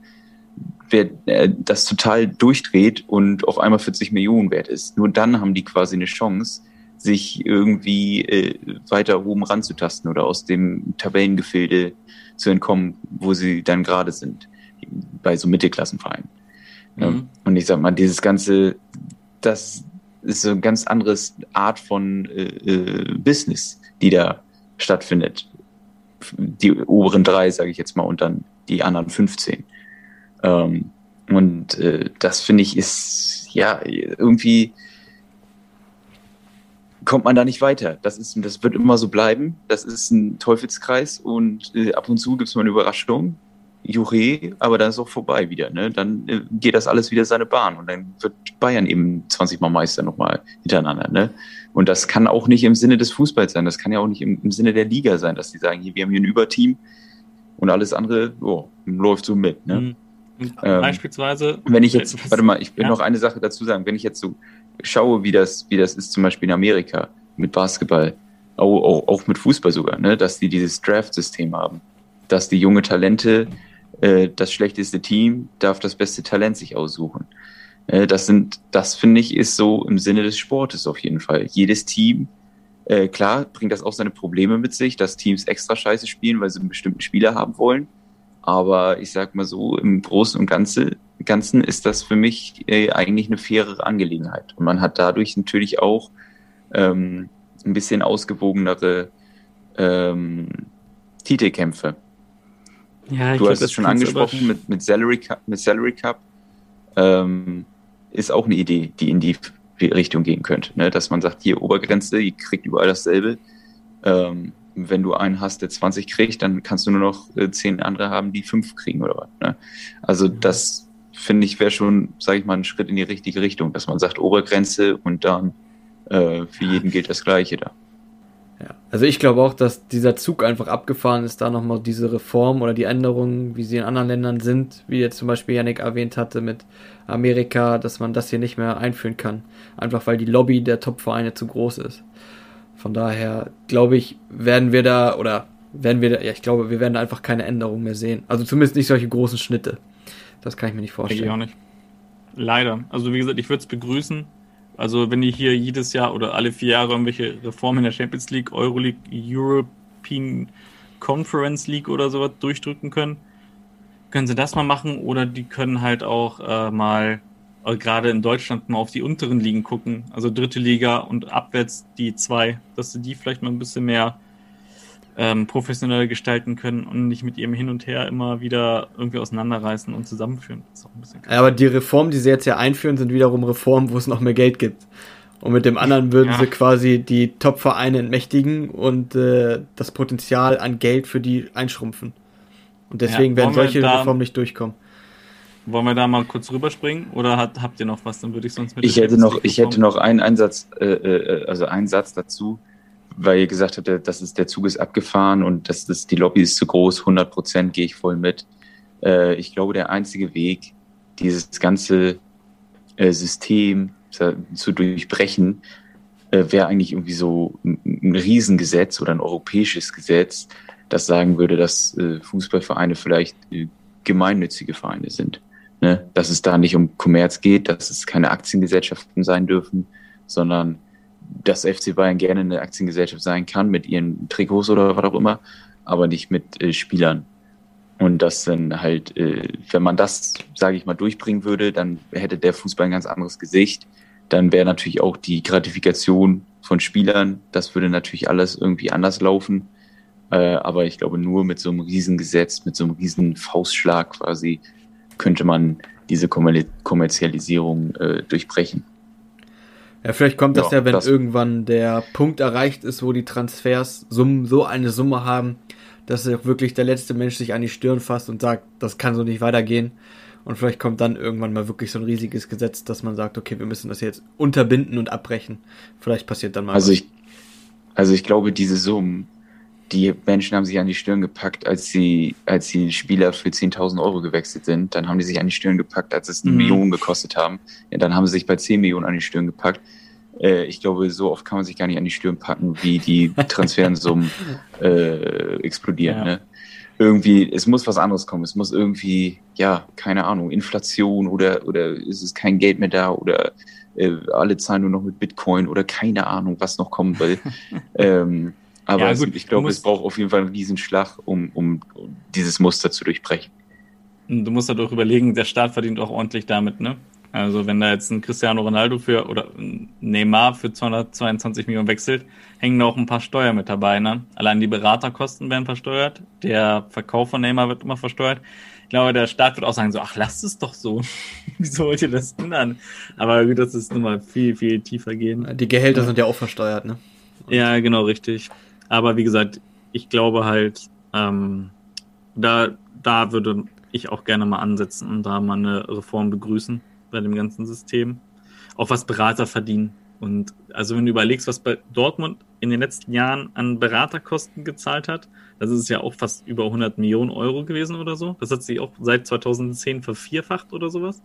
wer äh, das total durchdreht und auf einmal 40 Millionen wert ist. Nur dann haben die quasi eine Chance, sich irgendwie äh, weiter oben ranzutasten oder aus dem Tabellengefilde zu entkommen, wo sie dann gerade sind, bei so Mittelklassenvereinen. Mhm. Und ich sag mal, dieses ganze, das ist so ein ganz anderes Art von äh, äh, Business, die da stattfindet. Die oberen drei, sage ich jetzt mal, und dann die anderen 15. Ähm, und äh, das finde ich ist ja irgendwie kommt man da nicht weiter. Das ist, das wird immer so bleiben. Das ist ein Teufelskreis und äh, ab und zu gibt es mal eine Überraschung. Jure, aber dann ist auch vorbei wieder. Ne? Dann äh, geht das alles wieder seine Bahn und dann wird Bayern eben 20 Mal Meister nochmal hintereinander. Ne? Und das kann auch nicht im Sinne des Fußballs sein. Das kann ja auch nicht im, im Sinne der Liga sein, dass die sagen, hier, wir haben hier ein Überteam und alles andere oh, läuft so mit. Ne? Mhm. Ähm, Beispielsweise. Wenn ich jetzt, was, warte mal, ich will ja. noch eine Sache dazu sagen. Wenn ich jetzt so schaue, wie das, wie das ist zum Beispiel in Amerika mit Basketball, auch, auch, auch mit Fußball sogar, ne? dass die dieses Draft-System haben, dass die junge Talente, äh, das schlechteste Team darf das beste Talent sich aussuchen. Äh, das sind, das finde ich, ist so im Sinne des Sportes auf jeden Fall. Jedes Team, äh, klar, bringt das auch seine Probleme mit sich, dass Teams extra scheiße spielen, weil sie einen bestimmten Spieler haben wollen. Aber ich sag mal so, im Großen und Ganzen, Ganzen ist das für mich äh, eigentlich eine fairere Angelegenheit. Und man hat dadurch natürlich auch ähm, ein bisschen ausgewogenere ähm, Titelkämpfe. Ja, du glaub, hast es schon angesprochen mit, mit, Salary Cup, mit Salary Cup. Ähm, ist auch eine Idee, die in die Richtung gehen könnte. Ne? Dass man sagt, hier Obergrenze, ihr kriegt überall dasselbe. Ähm, wenn du einen hast, der 20 kriegt, dann kannst du nur noch äh, zehn andere haben, die fünf kriegen oder was. Ne? Also mhm. das finde ich wäre schon, sage ich mal, ein Schritt in die richtige Richtung, dass man sagt Obergrenze und dann äh, für jeden gilt das Gleiche da. Ja, also ich glaube auch, dass dieser Zug einfach abgefahren ist, da nochmal diese Reform oder die Änderungen, wie sie in anderen Ländern sind, wie jetzt zum Beispiel Yannick erwähnt hatte mit Amerika, dass man das hier nicht mehr einführen kann. Einfach weil die Lobby der Top-Vereine zu groß ist. Von daher glaube ich, werden wir da, oder werden wir da, ja, ich glaube, wir werden da einfach keine Änderungen mehr sehen. Also zumindest nicht solche großen Schnitte. Das kann ich mir nicht vorstellen. Ich auch nicht. Leider. Also wie gesagt, ich würde es begrüßen, also wenn die hier jedes Jahr oder alle vier Jahre irgendwelche Reformen in der Champions League, Euroleague, European Conference League oder sowas durchdrücken können, können sie das mal machen oder die können halt auch äh, mal äh, gerade in Deutschland mal auf die unteren Ligen gucken, also dritte Liga und abwärts die zwei, dass sie die vielleicht mal ein bisschen mehr ähm, professionell gestalten können und nicht mit ihrem Hin und Her immer wieder irgendwie auseinanderreißen und zusammenführen. Das ist auch ein bisschen ja, aber die Reformen, die sie jetzt ja einführen, sind wiederum Reformen, wo es noch mehr Geld gibt. Und mit dem anderen würden ja. sie quasi die Top-Vereine entmächtigen und äh, das Potenzial an Geld für die einschrumpfen. Und deswegen ja, werden solche da, Reformen nicht durchkommen. Wollen wir da mal kurz rüberspringen oder hat, habt ihr noch was? Dann würde ich sonst mit. Ich hätte noch, ich hätte noch einen Einsatz, äh, äh, also einen Satz dazu weil ihr gesagt habt, das ist, der Zug ist abgefahren und das ist, die Lobby ist zu groß, 100 Prozent gehe ich voll mit. Äh, ich glaube, der einzige Weg, dieses ganze äh, System zu durchbrechen, äh, wäre eigentlich irgendwie so ein, ein Riesengesetz oder ein europäisches Gesetz, das sagen würde, dass äh, Fußballvereine vielleicht äh, gemeinnützige Vereine sind. Ne? Dass es da nicht um Kommerz geht, dass es keine Aktiengesellschaften sein dürfen, sondern dass FC Bayern gerne eine Aktiengesellschaft sein kann mit ihren Trikots oder was auch immer, aber nicht mit äh, Spielern. Und das dann halt, äh, wenn man das, sage ich mal, durchbringen würde, dann hätte der Fußball ein ganz anderes Gesicht. Dann wäre natürlich auch die Gratifikation von Spielern, das würde natürlich alles irgendwie anders laufen. Äh, aber ich glaube, nur mit so einem Riesengesetz, mit so einem riesen Faustschlag quasi, könnte man diese Kommerzialisierung äh, durchbrechen. Ja, vielleicht kommt das ja, ja wenn das irgendwann der Punkt erreicht ist, wo die Transfers Summen, so eine Summe haben, dass auch wirklich der letzte Mensch sich an die Stirn fasst und sagt, das kann so nicht weitergehen. Und vielleicht kommt dann irgendwann mal wirklich so ein riesiges Gesetz, dass man sagt, okay, wir müssen das jetzt unterbinden und abbrechen. Vielleicht passiert dann mal. Also was. ich, also ich glaube, diese Summen, die Menschen haben sich an die Stirn gepackt, als sie, als die Spieler für 10.000 Euro gewechselt sind. Dann haben die sich an die Stirn gepackt, als es eine mhm. Million gekostet haben. Ja, dann haben sie sich bei 10 Millionen an die Stirn gepackt. Äh, ich glaube, so oft kann man sich gar nicht an die Stirn packen, wie die Transfersummen äh, explodieren. Ja. Ne? Irgendwie, es muss was anderes kommen. Es muss irgendwie, ja, keine Ahnung, Inflation oder, oder ist es kein Geld mehr da oder äh, alle zahlen nur noch mit Bitcoin oder keine Ahnung, was noch kommen will. ähm, aber ja, gut, ich glaube, es braucht auf jeden Fall einen Riesenschlag, um, um, um dieses Muster zu durchbrechen. Du musst halt auch überlegen, der Staat verdient auch ordentlich damit, ne? Also wenn da jetzt ein Cristiano Ronaldo für oder Neymar für 222 Millionen wechselt, hängen da auch ein paar Steuern mit dabei. Ne? Allein die Beraterkosten werden versteuert, der Verkauf von Neymar wird immer versteuert. Ich glaube, der Staat wird auch sagen so, ach, lasst es doch so. Wieso wollt ihr das ändern? Aber gut, das ist nun mal viel, viel tiefer gehen. Die Gehälter sind ja auch versteuert, ne? Und ja, genau, richtig. Aber wie gesagt, ich glaube halt, ähm, da, da würde ich auch gerne mal ansetzen und da mal eine Reform begrüßen bei dem ganzen System. Auch was Berater verdienen. Und also wenn du überlegst, was bei Dortmund in den letzten Jahren an Beraterkosten gezahlt hat, das ist ja auch fast über 100 Millionen Euro gewesen oder so. Das hat sich auch seit 2010 vervierfacht oder sowas.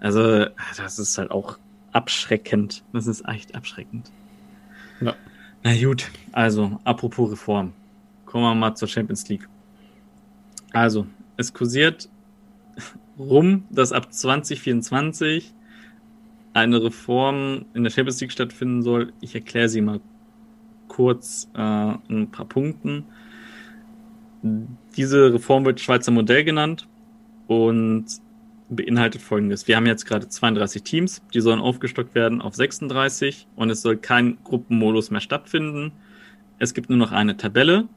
Also das ist halt auch abschreckend. Das ist echt abschreckend. Ja. Na gut, also apropos Reform. Kommen wir mal zur Champions League. Also, es kursiert rum, dass ab 2024 eine Reform in der Champions League stattfinden soll. Ich erkläre sie mal kurz äh, ein paar Punkten. Diese Reform wird Schweizer Modell genannt und beinhaltet folgendes. Wir haben jetzt gerade 32 Teams, die sollen aufgestockt werden auf 36 und es soll kein Gruppenmodus mehr stattfinden. Es gibt nur noch eine Tabelle.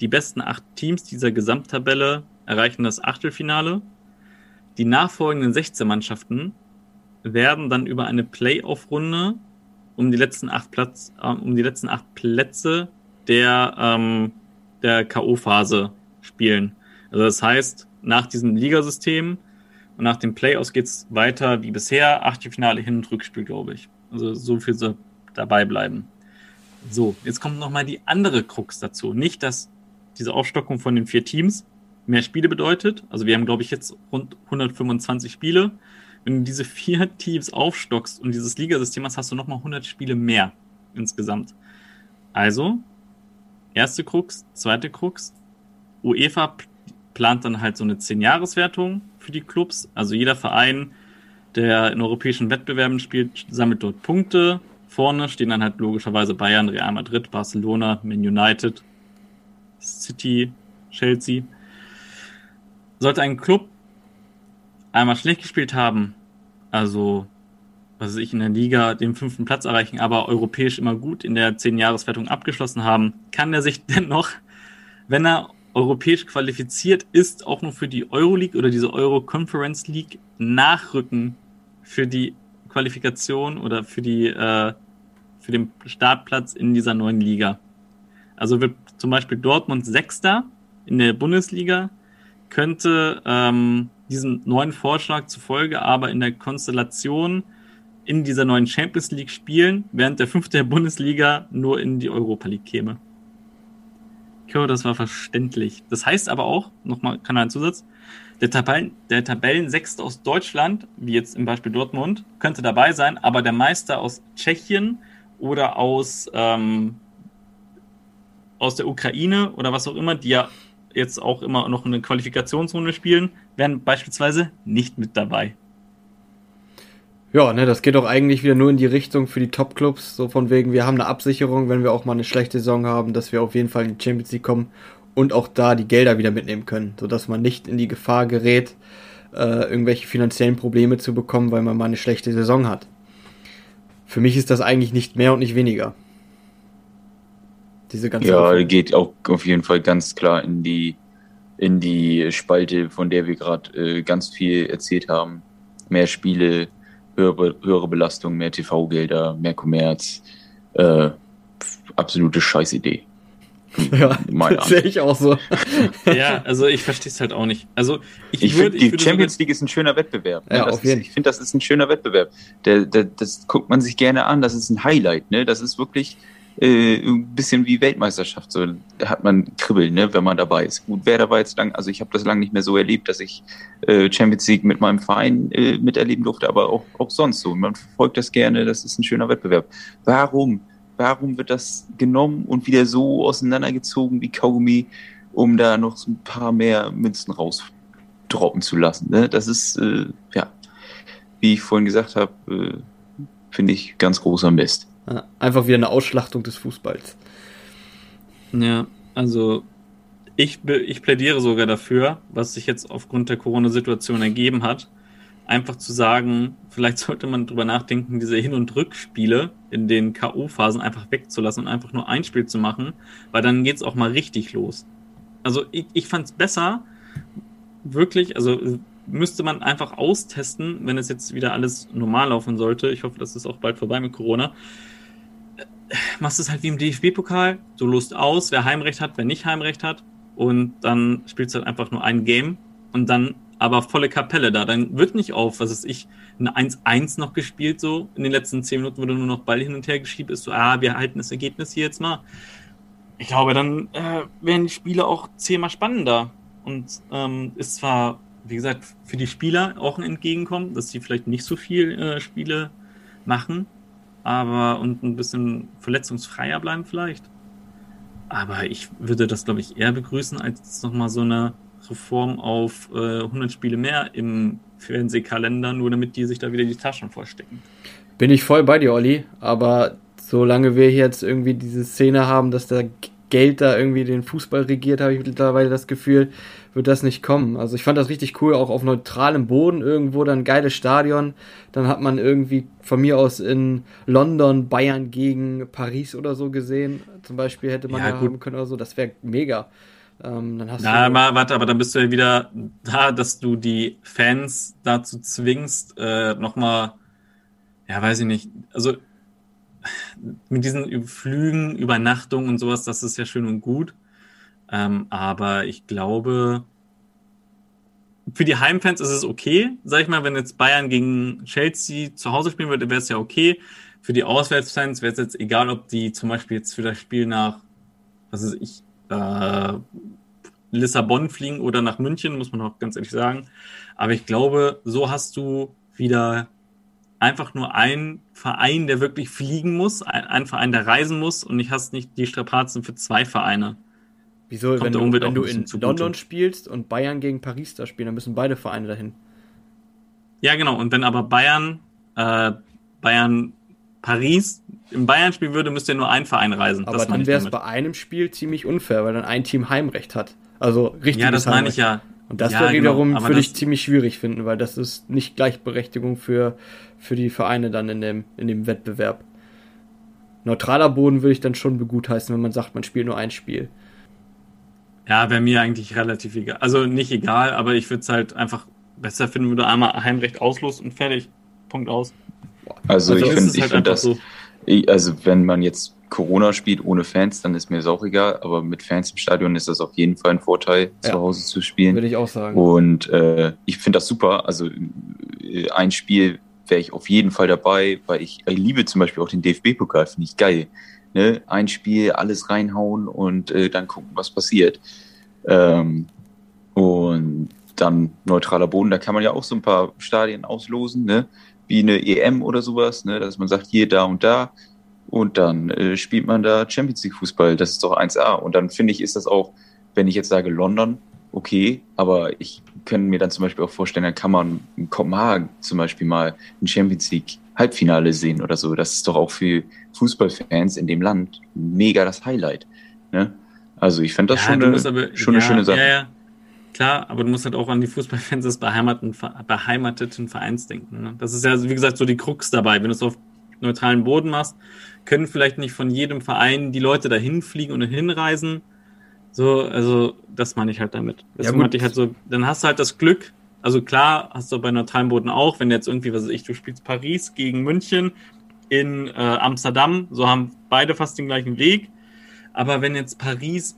Die besten acht Teams dieser Gesamttabelle erreichen das Achtelfinale. Die nachfolgenden 16 Mannschaften werden dann über eine Playoff-Runde um die letzten acht Platz, äh, um die letzten acht Plätze der, ähm, der K.O.-Phase spielen. Also das heißt, nach diesem Ligasystem und nach dem Playoffs geht's weiter wie bisher. Achtelfinale Hin- und Rückspiel, glaube ich. Also so viel so dabei bleiben. So, jetzt kommt nochmal die andere Krux dazu. Nicht, dass diese Aufstockung von den vier Teams mehr Spiele bedeutet. Also wir haben, glaube ich, jetzt rund 125 Spiele. Wenn du diese vier Teams aufstockst und dieses Ligasystem hast, hast du nochmal 100 Spiele mehr insgesamt. Also, erste Krux, zweite Krux. UEFA plant dann halt so eine 10-Jahres-Wertung für die Clubs. Also jeder Verein, der in europäischen Wettbewerben spielt, sammelt dort Punkte. Vorne stehen dann halt logischerweise Bayern, Real Madrid, Barcelona, Man United, City, Chelsea. Sollte ein Club einmal schlecht gespielt haben, also was weiß ich, in der Liga den fünften Platz erreichen, aber europäisch immer gut in der 10-Jahres-Wertung abgeschlossen haben, kann er sich dennoch, wenn er europäisch qualifiziert ist, auch nur für die Euroleague oder diese Euro Conference League nachrücken für die Qualifikation oder für die äh, für den Startplatz in dieser neuen Liga. Also wird zum Beispiel Dortmund Sechster in der Bundesliga, könnte ähm, diesem neuen Vorschlag zufolge aber in der Konstellation in dieser neuen Champions League spielen, während der fünfte der Bundesliga nur in die Europa League käme. Hoffe, das war verständlich. Das heißt aber auch, nochmal, kann ein Zusatz, der, Tabellen, der Tabellensechste aus Deutschland, wie jetzt im Beispiel Dortmund, könnte dabei sein, aber der Meister aus Tschechien oder aus, ähm, aus der Ukraine oder was auch immer, die ja jetzt auch immer noch eine Qualifikationsrunde spielen, wären beispielsweise nicht mit dabei. Ja, ne, das geht doch eigentlich wieder nur in die Richtung für die Top-Clubs, so von wegen, wir haben eine Absicherung, wenn wir auch mal eine schlechte Saison haben, dass wir auf jeden Fall in die Champions League kommen und auch da die Gelder wieder mitnehmen können, sodass man nicht in die Gefahr gerät, äh, irgendwelche finanziellen Probleme zu bekommen, weil man mal eine schlechte Saison hat. Für mich ist das eigentlich nicht mehr und nicht weniger. Diese ganze ja, Aufwand. geht auch auf jeden Fall ganz klar in die, in die Spalte, von der wir gerade äh, ganz viel erzählt haben. Mehr Spiele, höhere, höhere Belastung, mehr TV-Gelder, mehr Kommerz. Äh, absolute Scheißidee. Ja, das sehe ich auch so. ja, also ich verstehe es halt auch nicht. Also ich, ich finde, die Champions League ist ein schöner Wettbewerb. Ne? Ja, auf jeden. Ist, ich finde, das ist ein schöner Wettbewerb. Der, der, das guckt man sich gerne an. Das ist ein Highlight. Ne? Das ist wirklich äh, ein bisschen wie Weltmeisterschaft. So hat man Kribbeln, ne, wenn man dabei ist. Gut, wer dabei jetzt lang, also ich habe das lange nicht mehr so erlebt, dass ich äh, Champions League mit meinem Verein äh, miterleben durfte, aber auch, auch sonst so. Man verfolgt das gerne, das ist ein schöner Wettbewerb. Warum? Warum wird das genommen und wieder so auseinandergezogen wie Kaugummi, um da noch so ein paar mehr Münzen rausdroppen zu lassen? Ne? Das ist, äh, ja, wie ich vorhin gesagt habe, äh, finde ich ganz großer Mist. Einfach wieder eine Ausschlachtung des Fußballs. Ja, also ich, ich plädiere sogar dafür, was sich jetzt aufgrund der Corona-Situation ergeben hat, einfach zu sagen, vielleicht sollte man drüber nachdenken, diese Hin- und Rückspiele in den K.O.-Phasen einfach wegzulassen und einfach nur ein Spiel zu machen, weil dann geht es auch mal richtig los. Also ich, ich es besser, wirklich, also müsste man einfach austesten, wenn es jetzt wieder alles normal laufen sollte. Ich hoffe, das ist auch bald vorbei mit Corona machst es halt wie im DFB-Pokal, du lust aus, wer Heimrecht hat, wer nicht Heimrecht hat. Und dann spielst du halt einfach nur ein Game und dann aber volle Kapelle da. Dann wird nicht auf, was ist ich, ein 1-1 noch gespielt, so in den letzten 10 Minuten, wo du nur noch Ball hin und her geschiebt ist, so, ah, wir halten das Ergebnis hier jetzt mal. Ich glaube, dann äh, werden die Spiele auch zehnmal spannender. Und ähm, ist zwar, wie gesagt, für die Spieler auch ein Entgegenkommen, dass sie vielleicht nicht so viel äh, Spiele machen, aber und ein bisschen verletzungsfreier bleiben vielleicht. Aber ich würde das, glaube ich, eher begrüßen, als nochmal so eine Reform auf äh, 100 Spiele mehr im Fernsehkalender, nur damit die sich da wieder die Taschen vollstecken. Bin ich voll bei dir, Olli, aber solange wir jetzt irgendwie diese Szene haben, dass da Geld da irgendwie den Fußball regiert, habe ich mittlerweile das Gefühl, wird das nicht kommen. Also ich fand das richtig cool, auch auf neutralem Boden irgendwo dann geiles Stadion. Dann hat man irgendwie von mir aus in London Bayern gegen Paris oder so gesehen. Zum Beispiel hätte man ja, da haben können oder so. Das wäre mega. Ähm, dann hast Na, du mal, warte, aber dann bist du ja wieder da, dass du die Fans dazu zwingst, äh, nochmal, ja, weiß ich nicht, also mit diesen Flügen, Übernachtungen und sowas, das ist ja schön und gut. Ähm, aber ich glaube, für die Heimfans ist es okay, sag ich mal, wenn jetzt Bayern gegen Chelsea zu Hause spielen würde, wäre es ja okay. Für die Auswärtsfans wäre es jetzt egal, ob die zum Beispiel jetzt für das Spiel nach, was ist ich, äh, Lissabon fliegen oder nach München, muss man auch ganz ehrlich sagen. Aber ich glaube, so hast du wieder einfach nur einen Verein, der wirklich fliegen muss, ein, ein Verein, der reisen muss und ich hast nicht die Strapazen für zwei Vereine. Wieso, Kommt wenn du, wenn du in London spielst und Bayern gegen Paris da spielen, dann müssen beide Vereine dahin. Ja, genau. Und wenn aber Bayern, äh, Bayern, Paris im Bayern spielen würde, müsste nur ein Verein reisen. Aber dann wäre es bei einem Spiel ziemlich unfair, weil dann ein Team Heimrecht hat. Also richtig. Ja, das meine ich ja. Und das ja, wäre genau, wiederum würde ich ziemlich schwierig finden, weil das ist nicht Gleichberechtigung für, für die Vereine dann in dem, in dem Wettbewerb. Neutraler Boden würde ich dann schon begutheißen, wenn man sagt, man spielt nur ein Spiel. Ja, wäre mir eigentlich relativ egal. Also nicht egal, aber ich würde es halt einfach besser finden, würde einmal Heimrecht auslos und fertig. Punkt aus. Also, also ich finde ich halt find das, so. Also wenn man jetzt Corona spielt ohne Fans, dann ist mir das auch egal, aber mit Fans im Stadion ist das auf jeden Fall ein Vorteil, ja, zu Hause zu spielen. Würde ich auch sagen. Und äh, ich finde das super. Also äh, ein Spiel wäre ich auf jeden Fall dabei, weil ich, ich liebe zum Beispiel auch den DFB-Pokal, finde ich geil ne, ein Spiel, alles reinhauen und äh, dann gucken, was passiert. Ähm, und dann neutraler Boden, da kann man ja auch so ein paar Stadien auslosen, ne? Wie eine EM oder sowas, ne? dass man sagt, hier, da und da. Und dann äh, spielt man da Champions League Fußball. Das ist doch 1A. Und dann finde ich, ist das auch, wenn ich jetzt sage London, okay, aber ich könnte mir dann zum Beispiel auch vorstellen, dann kann man in Kopenhagen zum Beispiel mal ein Champions League Halbfinale sehen oder so. Das ist doch auch für Fußballfans in dem Land mega das Highlight. Ne? Also ich finde das ja, schon, eine, aber, schon ja, eine schöne Sache. Ja. Klar, aber du musst halt auch an die Fußballfans des beheimateten, Vereins denken. Ne? Das ist ja, wie gesagt, so die Krux dabei. Wenn du es auf neutralen Boden machst, können vielleicht nicht von jedem Verein die Leute dahin fliegen und hinreisen. So, also das meine ich halt damit. Deswegen ja, hatte ich halt so, dann hast du halt das Glück, also klar, hast du bei neutralen Boden auch, wenn jetzt irgendwie, was weiß ich, du spielst Paris gegen München in äh, Amsterdam, so haben beide fast den gleichen Weg. Aber wenn jetzt Paris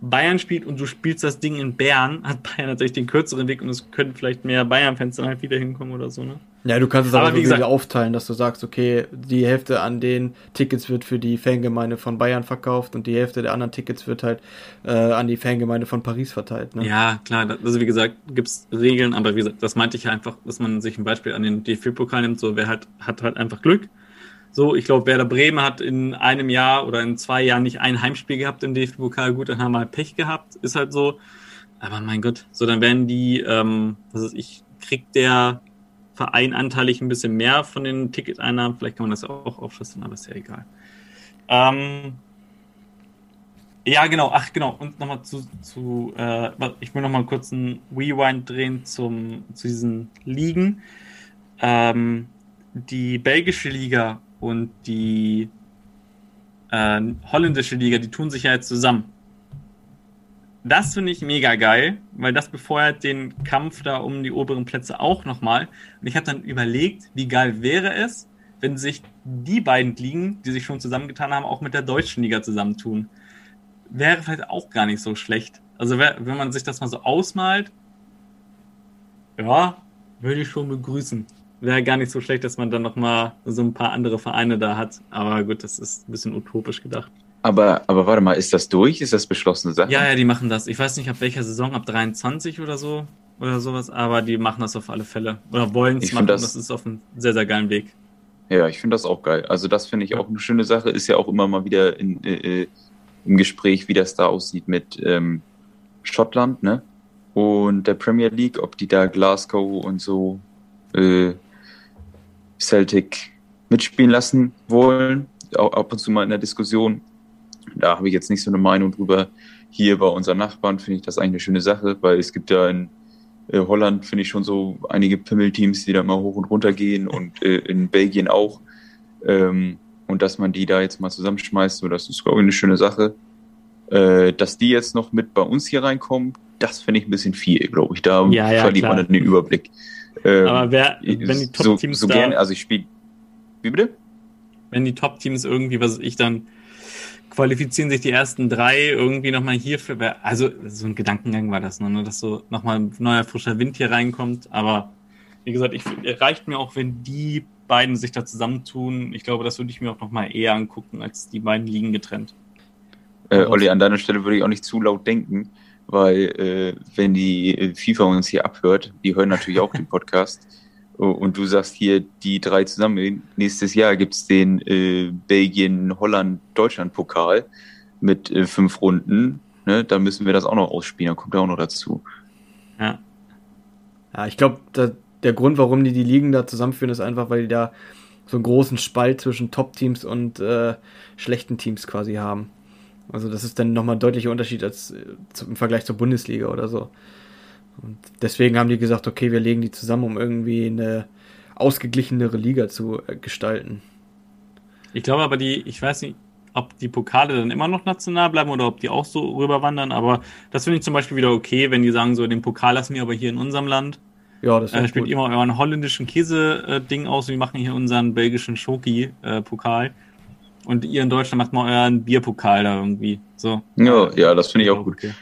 Bayern spielt und du spielst das Ding in Bern, hat Bayern natürlich den kürzeren Weg und es könnten vielleicht mehr Bayern-Fans dann halt wieder hinkommen oder so, ne? Ja, du kannst es aber, aber wie gesagt, aufteilen, dass du sagst, okay, die Hälfte an den Tickets wird für die Fangemeinde von Bayern verkauft und die Hälfte der anderen Tickets wird halt äh, an die Fangemeinde von Paris verteilt. Ne? Ja, klar, also wie gesagt, gibt's Regeln, aber wie gesagt, das meinte ich ja einfach, dass man sich ein Beispiel an den DFB-Pokal nimmt, so wer halt hat halt einfach Glück. So, ich glaube, Werder Bremen hat in einem Jahr oder in zwei Jahren nicht ein Heimspiel gehabt im DFB-Pokal. Gut, dann haben wir halt Pech gehabt, ist halt so. Aber mein Gott, so dann werden die, ähm, was weiß ich, kriegt der Verein anteilig ein bisschen mehr von den Ticketeinnahmen. Vielleicht kann man das auch aufschlüsseln, aber ist ja egal. Ähm, ja, genau. Ach, genau. Und nochmal zu, zu äh, ich will nochmal kurz einen Rewind drehen zum, zu diesen Ligen. Ähm, die belgische Liga und die äh, holländische Liga, die tun sich ja jetzt zusammen. Das finde ich mega geil, weil das befeuert den Kampf da um die oberen Plätze auch nochmal. Und ich habe dann überlegt, wie geil wäre es, wenn sich die beiden Ligen, die sich schon zusammengetan haben, auch mit der deutschen Liga zusammentun. Wäre vielleicht auch gar nicht so schlecht. Also wenn man sich das mal so ausmalt, ja, würde ich schon begrüßen. Wäre gar nicht so schlecht, dass man dann nochmal so ein paar andere Vereine da hat. Aber gut, das ist ein bisschen utopisch gedacht. Aber, aber warte mal, ist das durch? Ist das beschlossene Sache? Ja, ja, die machen das. Ich weiß nicht, ab welcher Saison, ab 23 oder so oder sowas, aber die machen das auf alle Fälle. Oder wollen es machen. Das, das ist auf einem sehr, sehr geilen Weg. Ja, ich finde das auch geil. Also das finde ich auch eine schöne Sache. Ist ja auch immer mal wieder in, äh, äh, im Gespräch, wie das da aussieht mit ähm, Schottland, ne? Und der Premier League, ob die da Glasgow und so äh, Celtic mitspielen lassen wollen. Auch ab und zu mal in der Diskussion. Da habe ich jetzt nicht so eine Meinung drüber. Hier bei unseren Nachbarn finde ich das eigentlich eine schöne Sache, weil es gibt ja in äh, Holland finde ich schon so einige Pimmelteams, die da mal hoch und runter gehen und äh, in Belgien auch. Ähm, und dass man die da jetzt mal zusammenschmeißt, so das ist, glaube ich, eine schöne Sache. Äh, dass die jetzt noch mit bei uns hier reinkommen, das finde ich ein bisschen viel, glaube ich. Da ja, ja, verliert klar. man den Überblick. Ähm, Aber wer, wenn die Top-Teams so, so gerne, also ich spiele, wie bitte? Wenn die Top-Teams irgendwie, was ich dann qualifizieren sich die ersten drei irgendwie nochmal hierfür. Also so ein Gedankengang war das, ne? dass so nochmal ein neuer frischer Wind hier reinkommt. Aber wie gesagt, ich, reicht mir auch, wenn die beiden sich da zusammentun. Ich glaube, das würde ich mir auch nochmal eher angucken, als die beiden liegen getrennt. Äh, Olli, an deiner Stelle würde ich auch nicht zu laut denken, weil äh, wenn die FIFA uns hier abhört, die hören natürlich auch den Podcast. und du sagst hier die drei zusammen. Nächstes Jahr gibt's den äh, Belgien-Holland-Deutschland-Pokal mit äh, fünf Runden. Ne? Da müssen wir das auch noch ausspielen, da kommt er auch noch dazu. Ja. Ja, ich glaube, der Grund, warum die die Ligen da zusammenführen, ist einfach, weil die da so einen großen Spalt zwischen Top-Teams und äh, schlechten Teams quasi haben. Also das ist dann nochmal ein deutlicher Unterschied als äh, im Vergleich zur Bundesliga oder so. Und deswegen haben die gesagt, okay, wir legen die zusammen, um irgendwie eine ausgeglichenere Liga zu äh, gestalten. Ich glaube aber die, ich weiß nicht, ob die Pokale dann immer noch national bleiben oder ob die auch so rüberwandern, aber das finde ich zum Beispiel wieder okay, wenn die sagen, so den Pokal lassen wir aber hier in unserem Land. Ja, das äh, spielt gut. immer euren holländischen Käse-Ding aus, wir machen hier unseren belgischen Schoki-Pokal. Äh, und ihr in Deutschland macht mal euren Bierpokal da irgendwie. So. Ja, ja, das finde ich auch gut. Okay.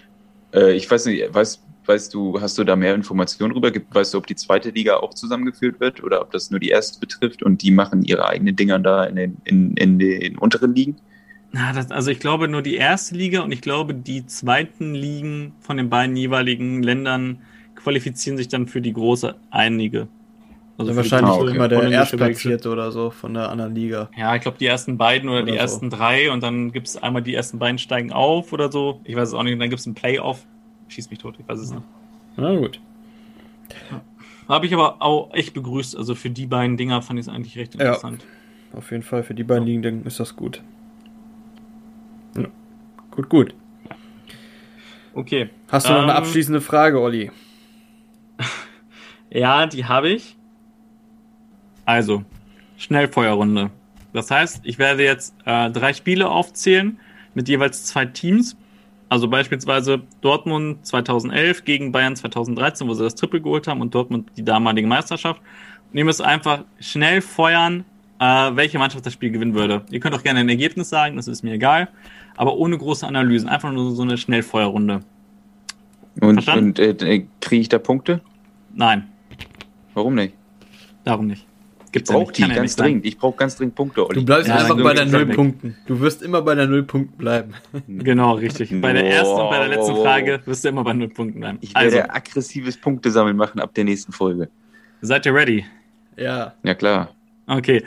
Äh, ich weiß nicht, weiß, Weißt du, hast du da mehr Informationen drüber? Weißt du, ob die zweite Liga auch zusammengeführt wird oder ob das nur die erste betrifft und die machen ihre eigenen Dinger da in den, in, in den unteren Ligen? Na, das, also ich glaube nur die erste Liga und ich glaube die zweiten Ligen von den beiden jeweiligen Ländern qualifizieren sich dann für die große einige. Also wahrscheinlich ah, okay. immer der Erstplatzierte oder so von der anderen Liga. Ja, ich glaube die ersten beiden oder, oder die so. ersten drei und dann gibt es einmal die ersten beiden steigen auf oder so. Ich weiß es auch nicht. Und dann gibt es ein Playoff schieß mich tot, ich weiß es nicht. Na gut. Habe ich aber auch echt begrüßt. Also für die beiden Dinger fand ich es eigentlich recht interessant. Ja, auf jeden Fall, für die beiden ja. Ligen ist das gut. Ja. Gut, gut. Okay. Hast du noch ähm, eine abschließende Frage, Olli? ja, die habe ich. Also, Schnellfeuerrunde. Das heißt, ich werde jetzt äh, drei Spiele aufzählen mit jeweils zwei Teams also beispielsweise Dortmund 2011 gegen Bayern 2013, wo sie das Triple geholt haben und Dortmund die damalige Meisterschaft. Nehmen es einfach schnell feuern, äh, welche Mannschaft das Spiel gewinnen würde. Ihr könnt auch gerne ein Ergebnis sagen, das ist mir egal, aber ohne große Analysen, einfach nur so eine Schnellfeuerrunde. Und, und äh, kriege ich da Punkte? Nein. Warum nicht? Darum nicht. Gibt's ich brauche die ganz dringend. Ich brauche ganz dringend Punkte, Olli. Du bleibst ja, einfach bei der Null Punkten. Du wirst immer bei der Null Punkten bleiben. Genau, richtig. Bei der ersten und bei der letzten Frage wirst du immer bei Null Punkten bleiben. Ich werde also, aggressives Punktesammeln machen ab der nächsten Folge. Seid ihr ready? Ja. Ja, klar. Okay.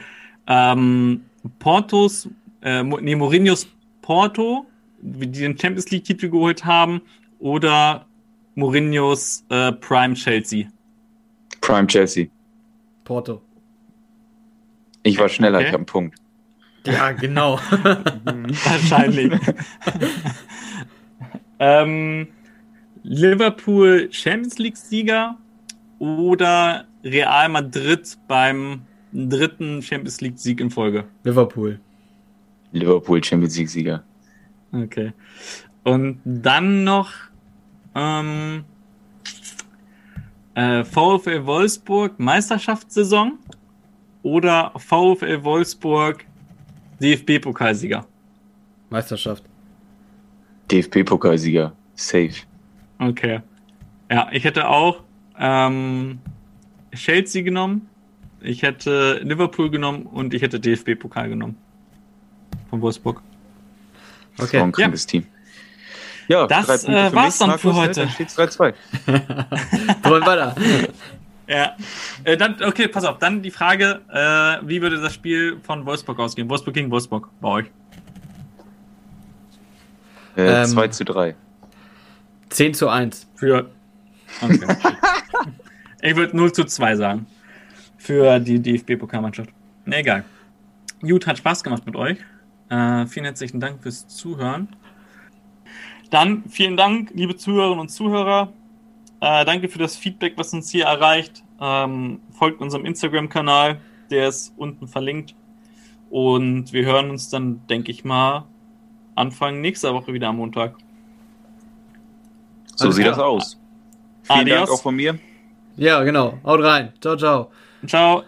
Ähm, Portos, äh, nee, Mourinhos Porto, die den Champions League Titel geholt haben, oder Mourinhos äh, Prime Chelsea? Prime Chelsea. Porto. Ich war schneller, okay. ich habe einen Punkt. Ja, genau. Wahrscheinlich. ähm, Liverpool Champions League-Sieger oder Real Madrid beim dritten Champions League-Sieg in Folge? Liverpool. Liverpool Champions League-Sieger. Okay. Und dann noch ähm, äh, VfL Wolfsburg Meisterschaftssaison oder VfL Wolfsburg DFB-Pokalsieger? Meisterschaft. DFB-Pokalsieger. Safe. Okay. Ja, ich hätte auch ähm, Chelsea genommen, ich hätte Liverpool genommen und ich hätte DFB-Pokal genommen. Von Wolfsburg. Okay. Das war ein krankes ja. Team. Ja, das äh, war's dann für heute. Dann steht's 3-2. Wollen weiter. Ja. Äh, dann, okay, pass auf. Dann die Frage, äh, wie würde das Spiel von Wolfsburg ausgehen? Wolfsburg gegen Wolfsburg bei euch? Äh, ähm, 2 zu 3. 10 zu 1. Für. Okay. ich würde 0 zu 2 sagen. Für die DFB-Pokalmannschaft. Ne, egal. Gut, hat Spaß gemacht mit euch. Äh, vielen herzlichen Dank fürs Zuhören. Dann vielen Dank, liebe Zuhörerinnen und Zuhörer. Äh, danke für das Feedback, was uns hier erreicht. Ähm, folgt unserem Instagram-Kanal, der ist unten verlinkt. Und wir hören uns dann, denke ich mal, Anfang nächster Woche wieder am Montag. So Alles sieht klar. das aus. Vielen Adios. Dank auch von mir. Ja, genau. Haut rein. Ciao, ciao. Ciao.